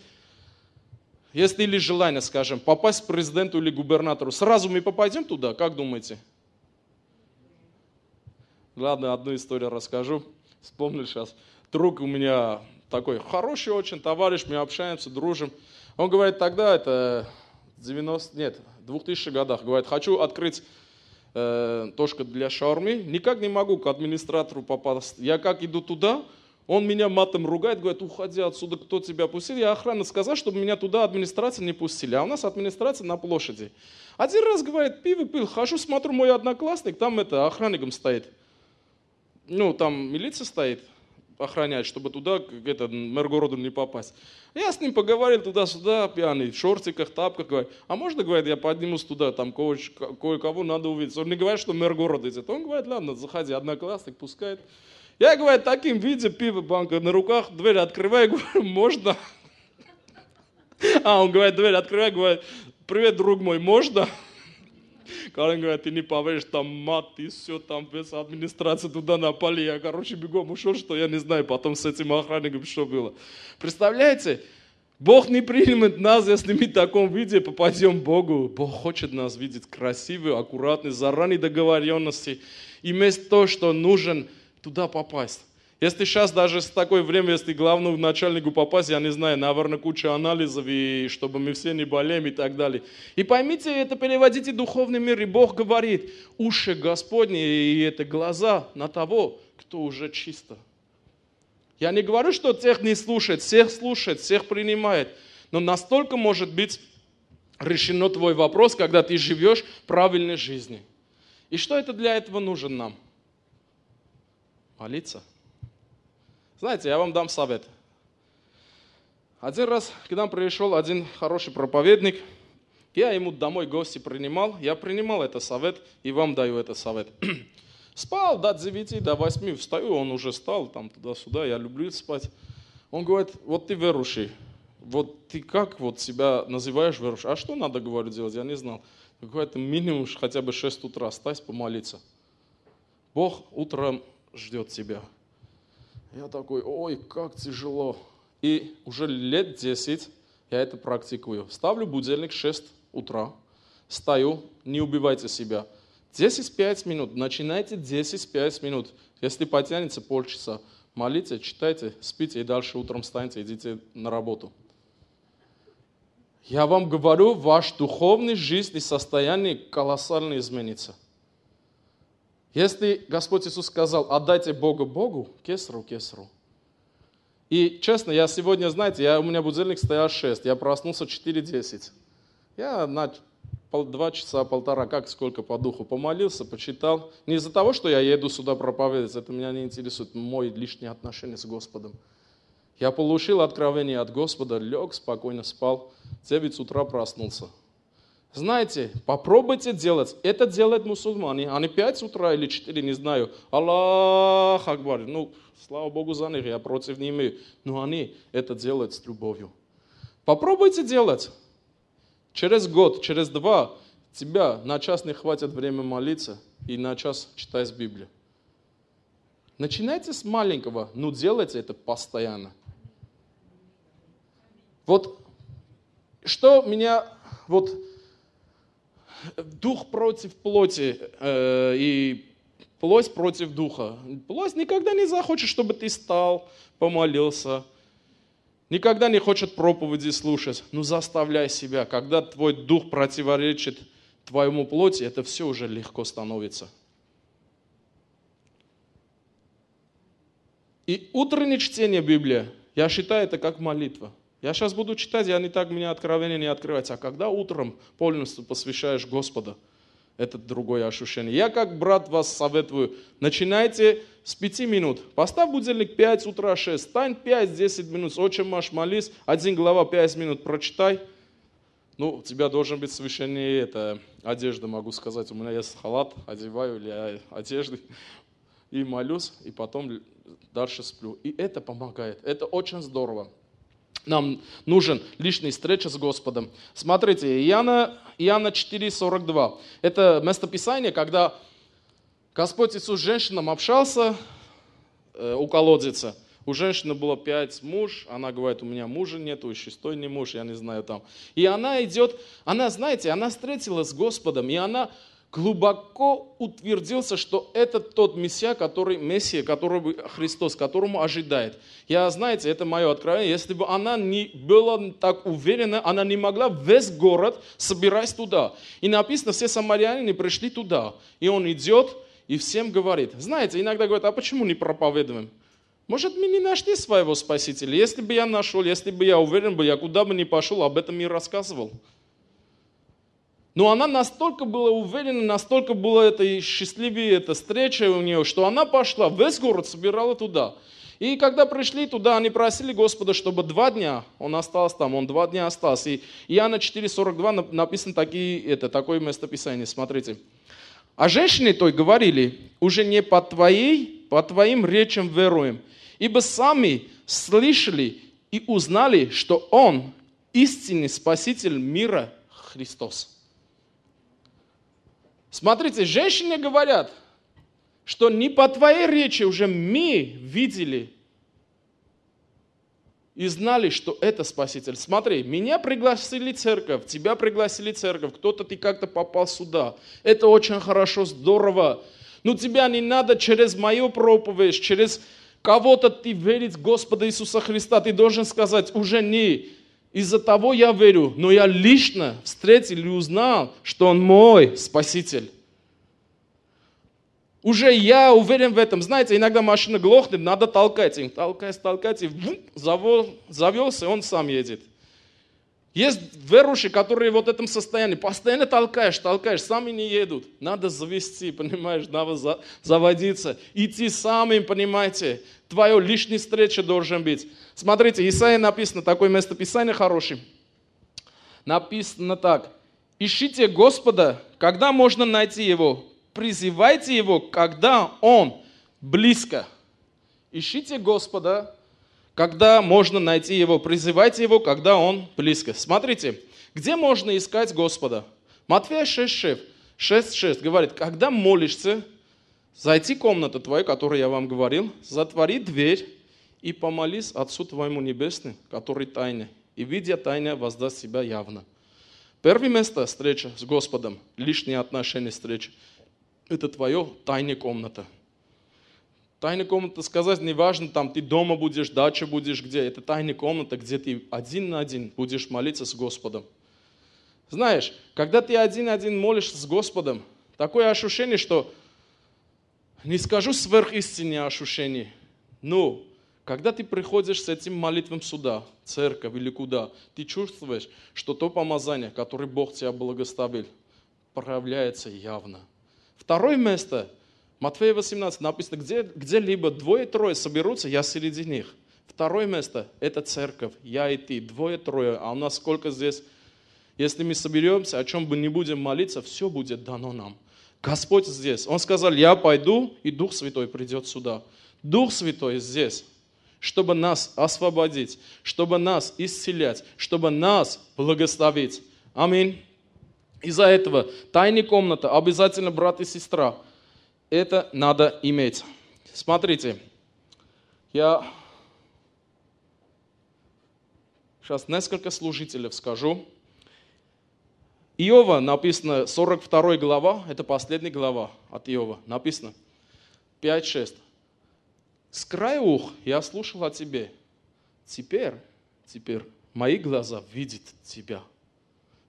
если или желание, скажем, попасть к президенту или губернатору, сразу мы попадем туда, как думаете? Ладно, одну историю расскажу. Вспомнил сейчас. Друг у меня такой хороший очень товарищ, мы общаемся, дружим. Он говорит, тогда это 90, нет, 2000 годах, говорит, хочу открыть э, точку для шаурмы, никак не могу к администратору попасть. Я как иду туда, он меня матом ругает, говорит, уходи отсюда, кто тебя пустил. Я охрана сказал, чтобы меня туда администрация не пустили. А у нас администрация на площади. Один раз, говорит, пиво пил, хожу, смотрю, мой одноклассник, там это, охранником стоит. Ну, там милиция стоит, охранять, чтобы туда, к это, мэр города не попасть. Я с ним поговорил туда-сюда, пьяный, в шортиках, тапках, говорит, а можно, говорит, я поднимусь туда, там кое-кого надо увидеть. Он не говорит, что мэр города идет. Он говорит, ладно, заходи, одноклассник, пускает. Я, говорит, таким виде, пиво, банка на руках, дверь открываю, говорю, можно? А он говорит, дверь открываю, говорит, привет, друг мой, можно? Карен говорит, ты не поверишь, там мат, и все, там весь администрация туда напали. Я, короче, бегом ушел, что я не знаю, потом с этим охранником что было. Представляете? Бог не примет нас, если мы в таком виде попадем Богу. Бог хочет нас видеть красивые, аккуратные, заранее договоренности. Иметь то, что нужен туда попасть. Если сейчас даже с такое время, если главному начальнику попасть, я не знаю, наверное, куча анализов, и чтобы мы все не болеем и так далее. И поймите, это переводите духовный мир, и Бог говорит, уши Господни и это глаза на того, кто уже чисто. Я не говорю, что тех не слушает, всех слушает, всех принимает. Но настолько может быть решено твой вопрос, когда ты живешь правильной жизнью. И что это для этого нужен нам? Молиться. Знаете, я вам дам совет. Один раз к нам пришел один хороший проповедник, я ему домой гости принимал, я принимал этот совет и вам даю этот совет. Спал до 9, до 8, встаю, он уже стал, там туда-сюда, я люблю спать. Он говорит, вот ты верующий, вот ты как вот себя называешь верующим? А что надо, говорю, делать? Я не знал. Какой-то минимум хотя бы 6 утра стать помолиться. Бог утром ждет тебя. Я такой, ой, как тяжело. И уже лет 10 я это практикую. Ставлю будильник 6 утра, стою, не убивайте себя – 10-5 минут. Начинайте 10-5 минут. Если потянется полчаса, молите, читайте, спите и дальше утром встаньте, идите на работу. Я вам говорю, ваш духовный жизнь и состояние колоссально изменится. Если Господь Иисус сказал, отдайте Богу Богу, кесару кесару. И честно, я сегодня, знаете, я, у меня будильник стоял 6, я проснулся 4.10. Я на пол, два часа, полтора, как сколько по духу, помолился, почитал. Не из-за того, что я еду сюда проповедовать, это меня не интересует, мой лишние отношения с Господом. Я получил откровение от Господа, лег, спокойно спал, в 9 утра проснулся. Знаете, попробуйте делать. Это делают мусульмане. Они 5 утра или 4, не знаю. Аллах Акбар. Ну, слава Богу за них, я против не имею. Но они это делают с любовью. Попробуйте делать. Через год, через два тебя на час не хватит времени молиться и на час читать Библию. Начинайте с маленького, но делайте это постоянно. Вот что меня, вот дух против плоти э, и плоть против духа. Плоть никогда не захочет, чтобы ты стал, помолился, никогда не хочет проповеди слушать. Ну заставляй себя. Когда твой дух противоречит твоему плоти, это все уже легко становится. И утреннее чтение Библии, я считаю это как молитва. Я сейчас буду читать, я не так, меня откровение не открывается. А когда утром полностью посвящаешь Господа – это другое ощущение. Я как брат вас советую, начинайте с 5 минут. Поставь будильник 5 утра 6, стань 5-10 минут, очень маш молись, один глава 5 минут прочитай. Ну, у тебя должен быть священнее это, одежда, могу сказать. У меня есть халат, одеваю или одежды и молюсь, и потом дальше сплю. И это помогает, это очень здорово нам нужен личный встреча с Господом. Смотрите, Иоанна, Иоанна 4,42. Это местописание, когда Господь Иисус с женщинам общался э, у колодца. У женщины было пять муж, она говорит, у меня мужа нету, и шестой не муж, я не знаю там. И она идет, она, знаете, она встретилась с Господом, и она глубоко утвердился, что это тот Мессия, который, Мессия, которого Христос, которому ожидает. Я, знаете, это мое откровение, если бы она не была так уверена, она не могла весь город собирать туда. И написано, все самаряне пришли туда. И он идет и всем говорит. Знаете, иногда говорят, а почему не проповедуем? Может, мы не нашли своего Спасителя? Если бы я нашел, если бы я уверен был, я куда бы ни пошел, об этом и рассказывал. Но она настолько была уверена, настолько была это счастливее эта встреча у нее, что она пошла, весь город собирала туда. И когда пришли туда, они просили Господа, чтобы два дня он остался там, он два дня остался. И Иоанна 4,42 написано такие, это, такое местописание, смотрите. А женщины той говорили, уже не по твоей, по твоим речам веруем, ибо сами слышали и узнали, что Он истинный Спаситель мира Христос. Смотрите, женщины говорят, что не по твоей речи уже мы видели и знали, что это Спаситель. Смотри, меня пригласили церковь, тебя пригласили церковь, кто-то ты как-то попал сюда. Это очень хорошо, здорово. Но тебя не надо через мою проповедь, через кого-то ты верить в Господа Иисуса Христа. Ты должен сказать, уже не из-за того я верю, но я лично встретил и узнал, что Он мой Спаситель. Уже я уверен в этом. Знаете, иногда машина глохнет, надо толкать. Им толкать, толкать, и завелся, он сам едет. Есть верующие, которые вот в этом состоянии постоянно толкаешь, толкаешь, сами не едут. Надо завести, понимаешь, надо заводиться. Идти самим, понимаете. Твое лишняя встреча должен быть. Смотрите, Исаия написано, такое местописание хорошее. Написано так. Ищите Господа, когда можно найти Его. призывайте его, когда он близко. Ищите Господа, когда можно найти его. Призывайте его, когда он близко. Смотрите, где можно искать Господа? Матфея 6.6 6.6 говорит, когда молишься, зайти в комнату твою, которую я вам говорил, затвори дверь и помолись Отцу твоему небесному, который тайный, и, видя тайное, воздаст себя явно. Первое место встреча с Господом, лишние отношения встречи, это твое тайная комната. Тайная комната сказать не важно, там ты дома будешь, дача будешь, где. Это тайная комната, где ты один на один будешь молиться с Господом. Знаешь, когда ты один-один молишься с Господом, такое ощущение, что не скажу сверхистинное ощущение, но когда ты приходишь с этим молитвом сюда, церковь или куда, ты чувствуешь, что то помазание, которое Бог тебя благословил, проявляется явно. Второе место, Матфея 18, написано, где, где-либо двое-трое соберутся, я среди них. Второе место – это церковь, я и ты, двое-трое. А у нас сколько здесь? Если мы соберемся, о чем бы не будем молиться, все будет дано нам. Господь здесь. Он сказал, я пойду, и Дух Святой придет сюда. Дух Святой здесь чтобы нас освободить, чтобы нас исцелять, чтобы нас благословить. Аминь. Из-за этого тайная комната, обязательно брат и сестра, это надо иметь. Смотрите, я сейчас несколько служителей скажу. Иова написано, 42 глава, это последняя глава от Иова, написано 5-6. С края ух я слушал о тебе. Теперь, теперь мои глаза видят тебя.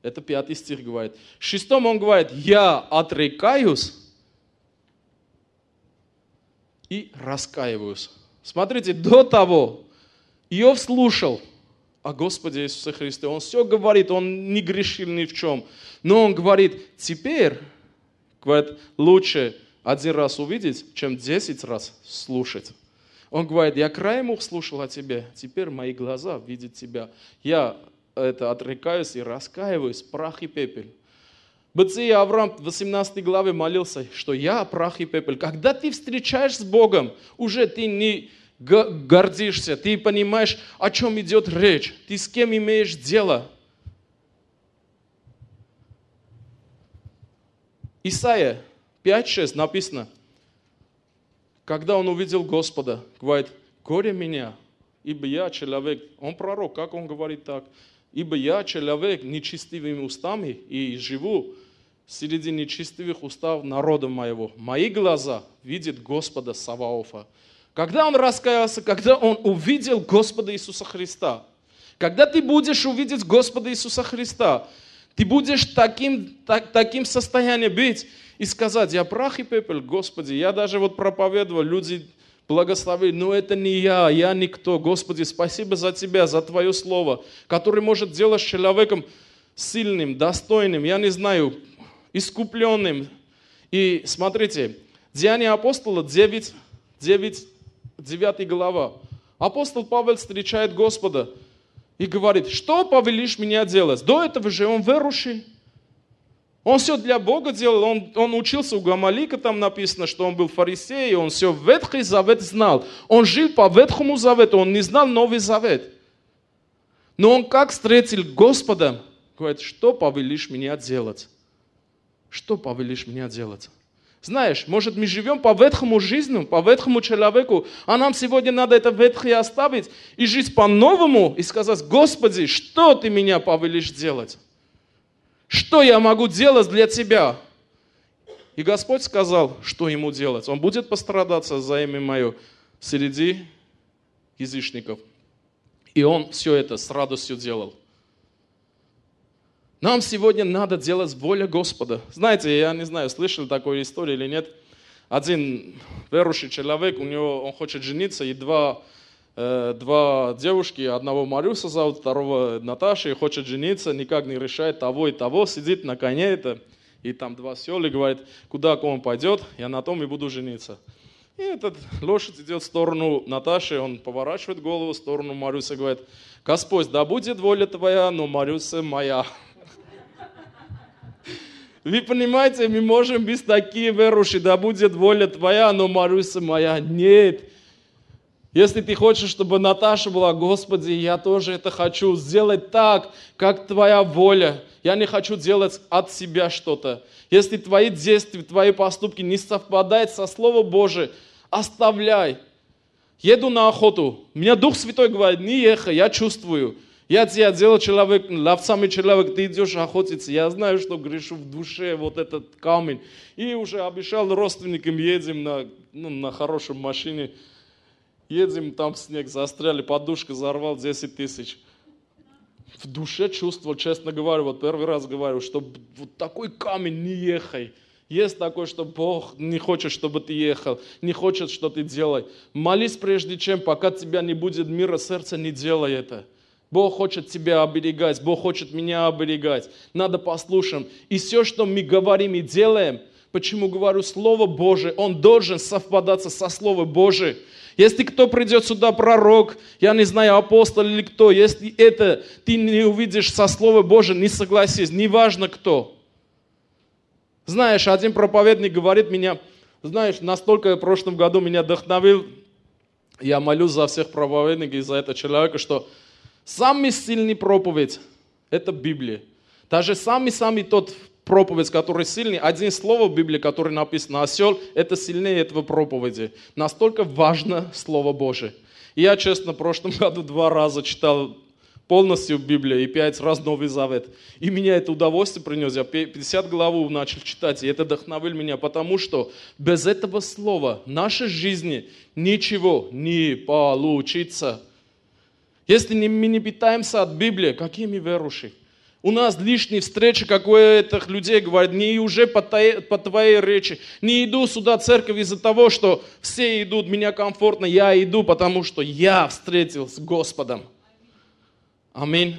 Это пятый стих говорит. Шестом он говорит, я отрекаюсь и раскаиваюсь. Смотрите, до того Иов слушал о Господе Иисусе Христе. Он все говорит, он не грешил ни в чем. Но он говорит, теперь, говорит, лучше один раз увидеть, чем десять раз слушать. Он говорит, я краем ух слушал о тебе, теперь мои глаза видят тебя. Я это отрекаюсь и раскаиваюсь, прах и пепель. Бытие Авраам в 18 главе молился, что я прах и пепель. Когда ты встречаешься с Богом, уже ты не гордишься, ты понимаешь, о чем идет речь, ты с кем имеешь дело. Исайя 5.6 написано – когда он увидел Господа, говорит, горе меня, ибо я человек, он пророк, как он говорит так, ибо я человек нечестивыми устами и живу среди нечестивых устав народа моего. Мои глаза видят Господа Саваофа. Когда он раскаялся, когда он увидел Господа Иисуса Христа, когда ты будешь увидеть Господа Иисуса Христа, ты будешь таким, так, таким состоянием быть, и сказать, я прах и пепель, Господи, я даже вот проповедовал, люди благословили, но это не я, я никто. Господи, спасибо за Тебя, за Твое Слово, которое может делать человеком сильным, достойным, я не знаю, искупленным. И смотрите, Деяния апостола 9, 9, 9 глава. Апостол Павел встречает Господа и говорит, что повелишь меня делать? До этого же он верующий. Он все для Бога делал, он, он учился у Гамалика, там написано, что он был фарисей, он все Ветхий Завет знал. Он жил по Ветхому Завету, он не знал Новый Завет. Но он как встретил Господа, говорит, что повелишь меня делать? Что повелишь меня делать? Знаешь, может мы живем по ветхому жизни, по ветхому человеку, а нам сегодня надо это ветхое оставить и жить по-новому и сказать, Господи, что ты меня повелишь делать? Что я могу делать для тебя? И Господь сказал, что ему делать. Он будет пострадаться за имя мое среди язычников. И он все это с радостью делал. Нам сегодня надо делать воля Господа. Знаете, я не знаю, слышали такую историю или нет. Один верующий человек, у него, он хочет жениться, и два Э, два девушки, одного Марюса зовут, второго Наташа, и хочет жениться, никак не решает того и того, сидит на коне это, и там два сели, говорит, куда он пойдет, я на том и буду жениться. И этот лошадь идет в сторону Наташи, он поворачивает голову в сторону Марюса, говорит, Господь, да будет воля твоя, но Марюса моя. Вы понимаете, мы можем быть такие верующие, да будет воля Твоя, но Маруся моя, нет. Если ты хочешь, чтобы Наташа была, Господи, я тоже это хочу, сделать так, как Твоя воля. Я не хочу делать от себя что-то. Если твои действия, твои поступки не совпадают со Словом Божиим, оставляй. Еду на охоту. Меня Дух Святой говорит, не ехай, я чувствую. Я тебя делал человек, ловцами человек, ты идешь охотиться. Я знаю, что грешу в душе вот этот камень. И уже обещал родственникам, едем на, ну, на хорошей машине. Едем, там снег застряли, подушка взорвал 10 тысяч в душе чувствовал, честно говорю, вот первый раз говорю, что вот такой камень не ехай. Есть такое, что Бог не хочет, чтобы ты ехал, не хочет, что ты делай. Молись прежде чем, пока тебя не будет мира сердца, не делай это. Бог хочет тебя оберегать, Бог хочет меня оберегать. Надо послушаем. И все, что мы говорим и делаем, почему говорю Слово Божие, он должен совпадаться со Словом Божиим. Если кто придет сюда, пророк, я не знаю, апостол или кто, если это ты не увидишь со Слова Божия, не согласись, неважно кто. Знаешь, один проповедник говорит меня, знаешь, настолько в прошлом году меня вдохновил, я молюсь за всех проповедников и за этого человека, что самый сильный проповедь – это Библия. Даже самый-самый тот проповедь, который сильный, один слово в Библии, которое написано «осел», это сильнее этого проповеди. Настолько важно Слово Божие. И я, честно, в прошлом году два раза читал полностью Библию и пять раз Новый Завет. И меня это удовольствие принес. Я 50 главу начал читать, и это вдохновил меня, потому что без этого слова в нашей жизни ничего не получится. Если мы не питаемся от Библии, какие мы верующие? У нас лишние встречи, как у этих людей говорят, не уже по, твоей, по твоей речи. Не иду сюда церковь из-за того, что все идут, меня комфортно, я иду, потому что я встретился с Господом. Аминь.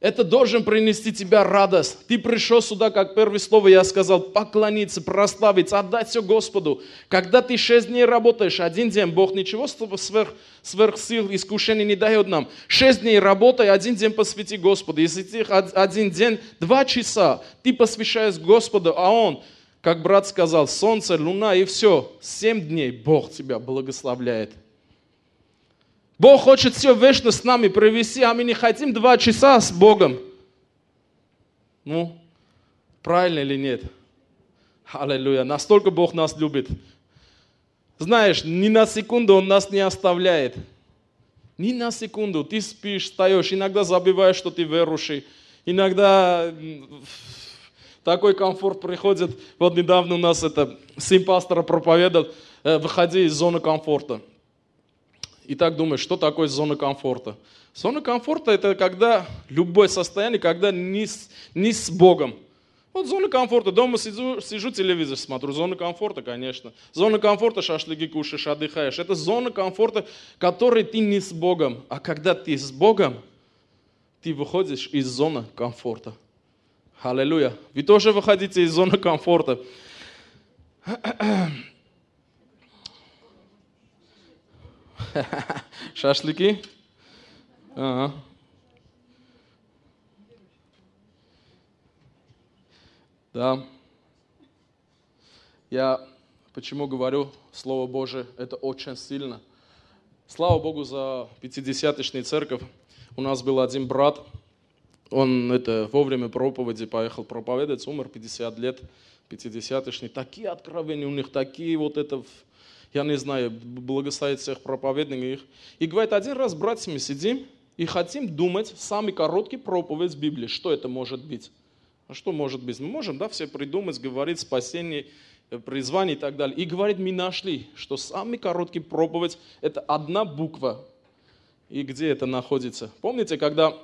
Это должен принести тебя радость. Ты пришел сюда, как первое слово я сказал, поклониться, прославить, отдать все Господу. Когда ты шесть дней работаешь, один день, Бог ничего сверх, сверх сил, искушений не дает нам. Шесть дней работай, один день посвяти Господу. Если ты один день, два часа, ты посвящаешь Господу, а Он, как брат сказал, солнце, луна и все, семь дней Бог тебя благословляет. Бог хочет все вечно с нами провести, а мы не хотим два часа с Богом. Ну, правильно или нет? Аллилуйя. Настолько Бог нас любит. Знаешь, ни на секунду Он нас не оставляет. Ни на секунду. Ты спишь, встаешь, иногда забываешь, что ты верующий. Иногда такой комфорт приходит. Вот недавно у нас это сын пастора проповедовал, э, выходи из зоны комфорта и так думаешь, что такое зона комфорта. Зона комфорта – это когда любое состояние, когда не с, не с Богом. Вот зона комфорта. Дома сижу, сижу, телевизор смотрю. Зона комфорта, конечно. Зона комфорта, шашлыки кушаешь, отдыхаешь. Это зона комфорта, которой ты не с Богом. А когда ты с Богом, ты выходишь из зоны комфорта. Аллилуйя. Вы тоже выходите из зоны комфорта. Шашлыки? Ага. Да. Я почему говорю, Слово Божие, это очень сильно. Слава Богу за пятидесяточный церковь. У нас был один брат, он это во время проповеди поехал проповедовать, умер 50 лет, пятидесяточный. Такие откровения у них, такие вот это я не знаю, благословить всех проповедников. И говорит, один раз, братья, мы сидим и хотим думать самый короткий проповедь Библии. Что это может быть? А что может быть? Мы можем, да, все придумать, говорить спасение, э, призвание и так далее. И говорит, мы нашли, что самый короткий проповедь – это одна буква. И где это находится? Помните, когда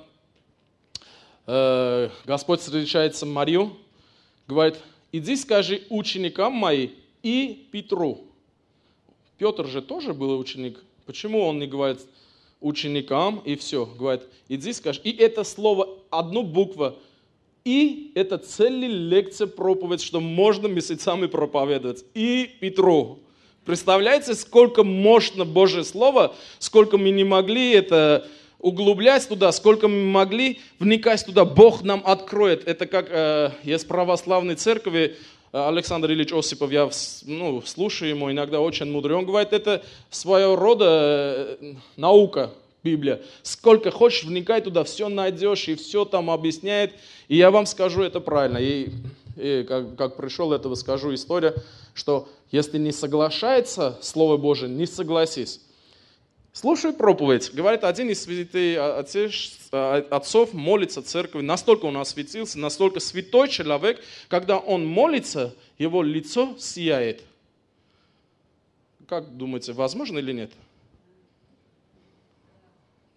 э, Господь встречается с Марию, говорит, иди скажи ученикам моим и Петру. Петр же тоже был ученик. Почему он не говорит ученикам и все? Говорит, иди скажи. И это слово, одну букву. И это целая лекция проповедь, что можно месяцами проповедовать. И Петру. Представляете, сколько мощно Божье Слово, сколько мы не могли это углубляясь туда, сколько мы могли, вникать туда, Бог нам откроет. Это как э, есть православной церкви, Александр Ильич Осипов, я ну, слушаю ему, иногда очень мудрый. Он говорит, это своего рода э, наука, Библия. Сколько хочешь, вникай туда, все найдешь, и все там объясняет. И я вам скажу, это правильно. И, и как, как пришел этого, скажу история, что если не соглашается Слово Божие, не согласись. Слушай проповедь. Говорит, один из святых отцов молится церкви. Настолько он осветился, настолько святой человек, когда он молится, его лицо сияет. Как думаете, возможно или нет?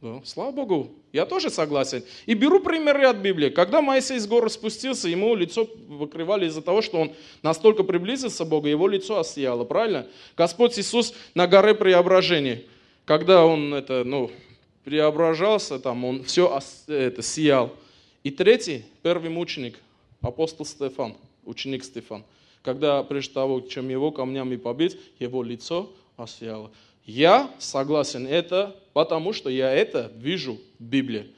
Ну, слава Богу, я тоже согласен. И беру примеры от Библии. Когда Моисей с горы спустился, ему лицо выкрывали из-за того, что он настолько приблизился к Богу, его лицо осияло, правильно? Господь Иисус на горе преображения, когда он это, ну, преображался, там, он все это, сиял. И третий, первый мученик, апостол Стефан, ученик Стефан, когда прежде того, чем его камнями побить, его лицо осияло. Я согласен это, потому что я это вижу в Библии.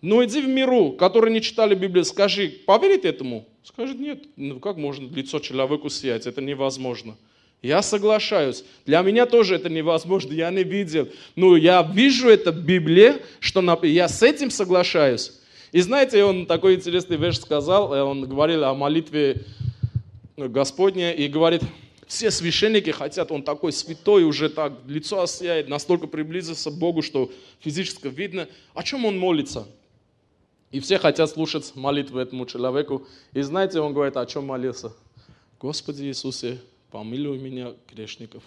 Но иди в миру, которые не читали Библию, скажи, поверит этому? Скажет, нет, ну как можно лицо человеку сиять, это невозможно. Я соглашаюсь. Для меня тоже это невозможно, я не видел. Но я вижу это в Библии, что я с этим соглашаюсь. И знаете, он такой интересный вещь сказал, э, он говорил о молитве Господне и говорит, все священники хотят, он такой святой, уже так лицо осияет, настолько приблизился к Богу, что физически видно, о чем он молится. И все хотят слушать молитву этому человеку. И знаете, он говорит, о чем молился? Господи Иисусе, помилуй меня, грешников.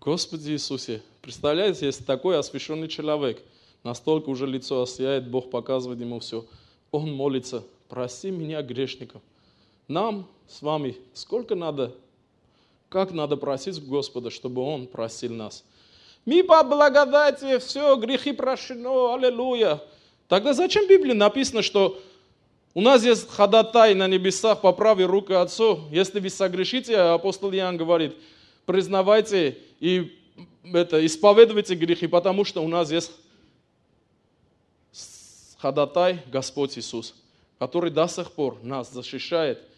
Господи Иисусе, представляете, если такой освященный человек, настолько уже лицо осияет, Бог показывает ему все, он молится, прости меня, грешников. Нам с вами сколько надо, как надо просить Господа, чтобы Он просил нас. Мы по благодати, все, грехи прощено, аллилуйя. Тогда зачем в Библии написано, что у нас есть ходатай на небесах по правой руке Отцу. Если вы согрешите, апостол Иоанн говорит, признавайте и это, исповедуйте грехи, потому что у нас есть ходатай Господь Иисус, который до сих пор нас защищает –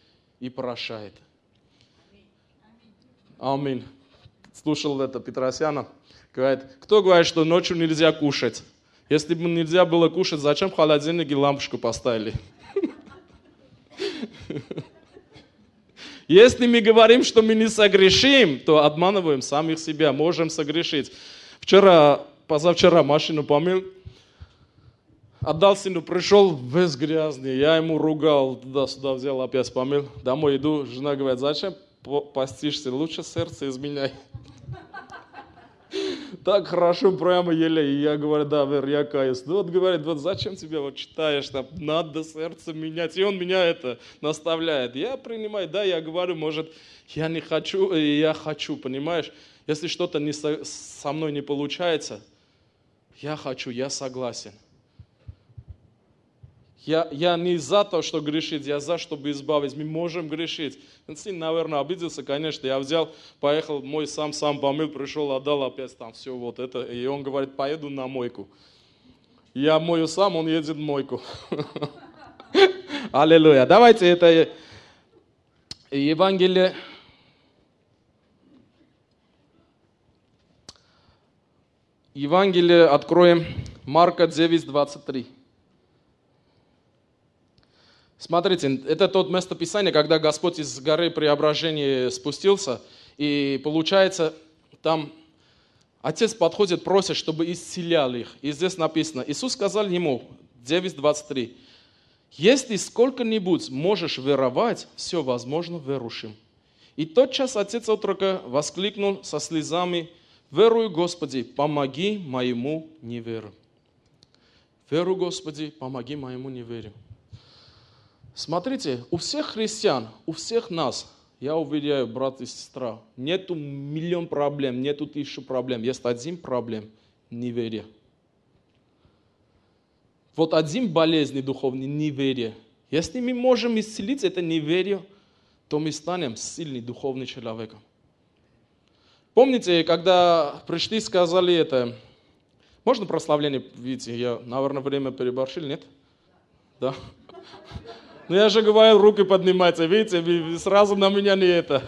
и прощает. Аминь. Слушал это Петросяна. Говорит, кто говорит, что ночью нельзя кушать? Если бы нельзя было кушать, зачем в холодильнике лампочку поставили? Если мы говорим, что мы не согрешим, то обманываем самих себя, можем согрешить. Вчера, позавчера машину помыл, Отдал сыну, пришел весь грязный, я ему ругал, туда-сюда взял, опять помыл. Домой иду, жена говорит, зачем постишься, лучше сердце изменяй. Так хорошо прямо еле. И я говорю, да, Вер, я каюсь. Ну вот говорит, вот зачем тебе вот читаешь, там, надо сердце менять. И он меня это наставляет. Я принимаю, да, я говорю, может, я не хочу, и я хочу, понимаешь? Если что-то со, со мной не получается, я хочу, я согласен. Я, я не за то, что грешить, я за, чтобы избавить. Мы можем грешить. Сын, наверное, обиделся, конечно. Я взял, поехал, мой сам сам помыл, пришел, отдал опять там все вот это. И он говорит, поеду на мойку. Я мою сам, он едет в мойку. Аллилуйя. Давайте это Евангелие. Евангелие откроем. Марка 9, 23. Смотрите, это тот местописание, когда Господь из горы преображения спустился, и получается, там отец подходит, просит, чтобы исцелял их. И здесь написано, Иисус сказал ему, 9.23, если сколько-нибудь можешь веровать, все возможно верующим. И тотчас отец отрока воскликнул со слезами, верую, Господи, помоги моему неверу. Веру, Господи, помоги моему неверию. Смотрите, у всех христиан, у всех нас, я уверяю, брат и сестра, нету миллион проблем, нету тысячу проблем. Есть один проблем – неверие. Вот один болезнь духовный – неверие. Если мы можем исцелить это неверие, то мы станем сильным духовным человеком. Помните, когда пришли, сказали это, Можно прославление? Видите, я, наверное, время переборщил, нет? Да. Ну я же говорю, руки поднимаются, видите, сразу на меня не это.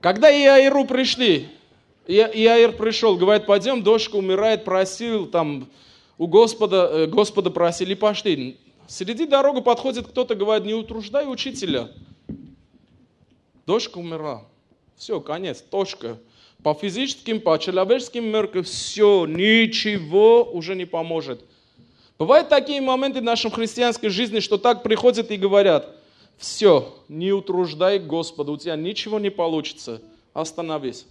Когда Иаиру пришли, Иаир пришел, говорит, пойдем, дочка умирает, просил, там, у Господа, э, Господа просили, пошли. Среди дороги подходит кто-то, говорит, не утруждай учителя. Дочка умерла. Все, конец, точка по физическим, по человеческим меркам, все, ничего уже не поможет. Бывают такие моменты в нашем христианской жизни, что так приходят и говорят, все, не утруждай Господа, у тебя ничего не получится, остановись.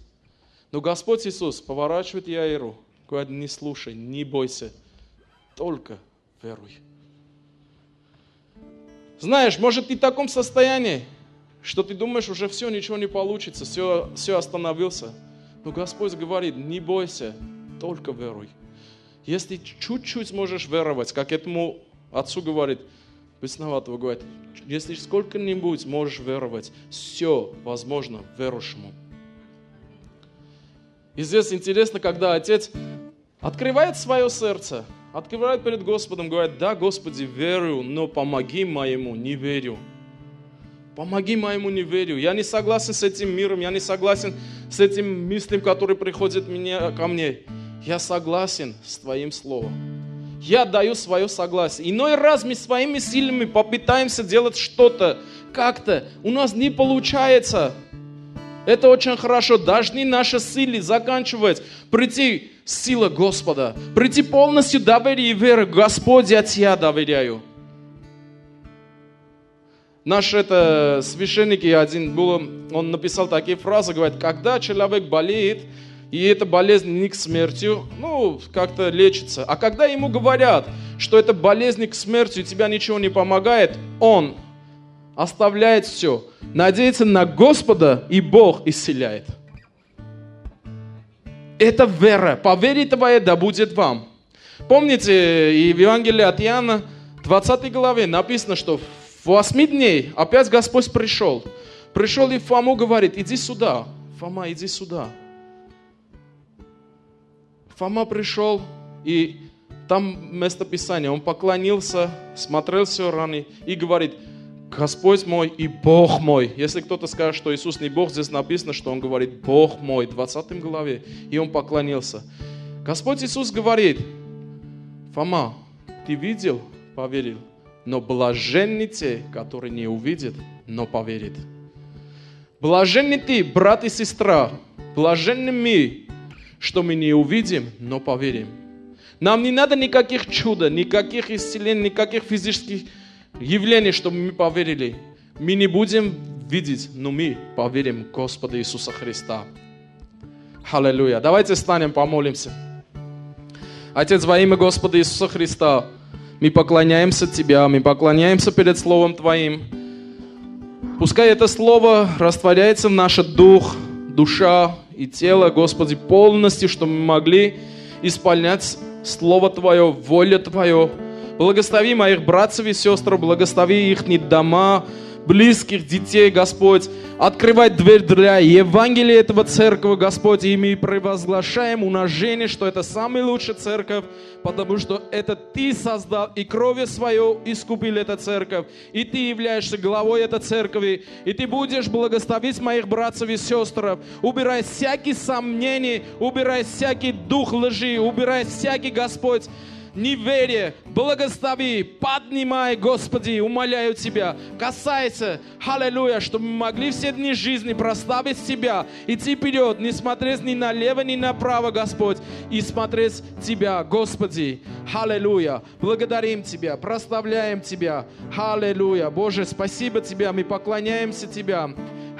Но Господь Иисус поворачивает Яиру, говорит, не слушай, не бойся, только веруй. Знаешь, может ты в таком состоянии, что ты думаешь, уже все, ничего не получится, все, все остановился. Но Господь говорит, не бойся, только веруй. Если чуть-чуть можешь веровать, как этому отцу говорит, бесноватого говорит, если сколько-нибудь можешь веровать, все возможно верующему. И здесь интересно, когда отец открывает свое сердце, открывает перед Господом, говорит, да, Господи, верю, но помоги моему не верю. Помоги моему неверию. Я не согласен с этим миром, я не согласен с этим мыслям, которые приходят ко мне. Я согласен с Твоим Словом. Я даю свое согласие. Иной раз мы своими силами попытаемся делать что-то, как-то. У нас не получается. Это очень хорошо. Должны наши силы заканчивать. Прийти сила Господа. Прийти полностью доверие и веры. Господь, я Тебя доверяю. Наш это священник один был, он написал такие фразы, говорит, когда человек болеет, и эта болезнь не к смерти, ну, как-то лечится. А когда ему говорят, что эта болезнь к смерти, у тебя ничего не помогает, он оставляет все, надеется на Господа, и Бог исцеляет. Это вера. По вере твоей да будет вам. Помните, и в Евангелии от Иоанна, 20 главе написано, что в восьми дней опять Господь пришел. Пришел и Фому говорит, иди сюда. Фома, иди сюда. Фома пришел, и там место Писания, он поклонился, смотрел все раны и говорит, Господь мой и Бог мой. Если кто-то скажет, что Иисус не Бог, здесь написано, что он говорит Бог мой, 20 главе, и он поклонился. Господь Иисус говорит, Фома, ты видел, поверил. Но блаженны те, которые не увидят, но поверят. Блаженны ты, брат и сестра, блаженны мы, что мы не увидим, но поверим. Нам не надо никаких чуда, никаких исцелений, никаких физических явлений, чтобы мы поверили. Мы не будем видеть, но мы поверим в Господа Иисуса Христа. Аллилуйя. Давайте станем, помолимся. Отец, во имя Господа Иисуса Христа, мы поклоняемся Тебя, мы поклоняемся перед Словом Твоим. Пускай это Слово растворяется в наш дух, душа и тело, Господи, полностью, чтобы мы могли исполнять Слово Твое, воля Твое. Благослови моих братцев и сестр, благослови их дома, близких, детей, Господь. Открывай дверь для Евангелия этого церкви, Господь, и мы провозглашаем умножение, что это самая лучшая церковь, потому что это Ты создал, и кровью свою искупил эту церковь, и Ты являешься главой этой церкви, и Ты будешь благословить моих братцев и сестр, убирай всякие сомнения, убирай всякий дух лжи, убирай всякий, Господь, неверие, благослови, поднимай, Господи, умоляю Тебя, касайся, аллилуйя, чтобы мы могли все дни жизни прославить Тебя, идти вперед, не смотреть ни налево, ни направо, Господь, и смотреть Тебя, Господи, аллилуйя, благодарим Тебя, прославляем Тебя, аллилуйя, Боже, спасибо Тебе, мы поклоняемся Тебя,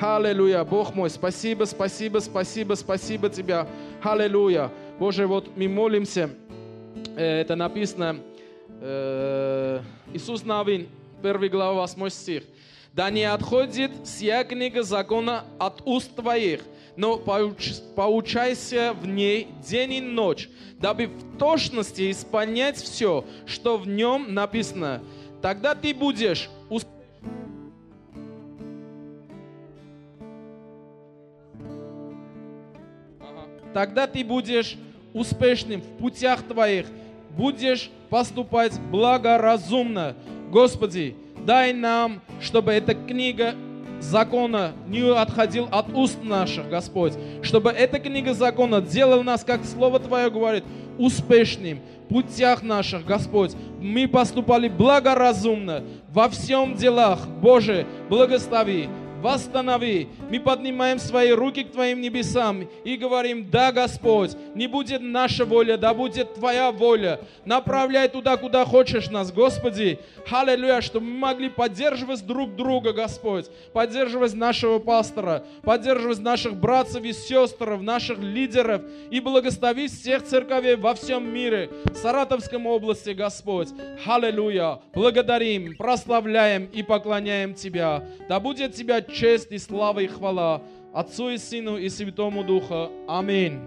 Аллилуйя, Бог мой, спасибо, спасибо, спасибо, спасибо Тебя, аллилуйя. Боже, вот мы молимся, это написано, Иисус Навин, 1 глава, 8 стих. «Да не отходит сия книга закона от уст твоих, но поуч, поучайся в ней день и ночь, дабы в точности исполнять все, что в нем написано. Тогда ты будешь Тогда ты будешь успешным в путях Твоих, будешь поступать благоразумно. Господи, дай нам, чтобы эта книга закона не отходил от уст наших, Господь. Чтобы эта книга закона делала нас, как Слово Твое говорит, успешным в путях наших, Господь. Мы поступали благоразумно во всем делах. Боже, благослови восстанови. Мы поднимаем свои руки к Твоим небесам и говорим, да, Господь, не будет наша воля, да будет Твоя воля. Направляй туда, куда хочешь нас, Господи. Аллилуйя, чтобы мы могли поддерживать друг друга, Господь, поддерживать нашего пастора, поддерживать наших братцев и сестр, наших лидеров и благословить всех церковей во всем мире, в Саратовском области, Господь. Аллилуйя. Благодарим, прославляем и поклоняем Тебя. Да будет Тебя честь и слава и хвала Отцу и Сыну и Святому Духу. Аминь.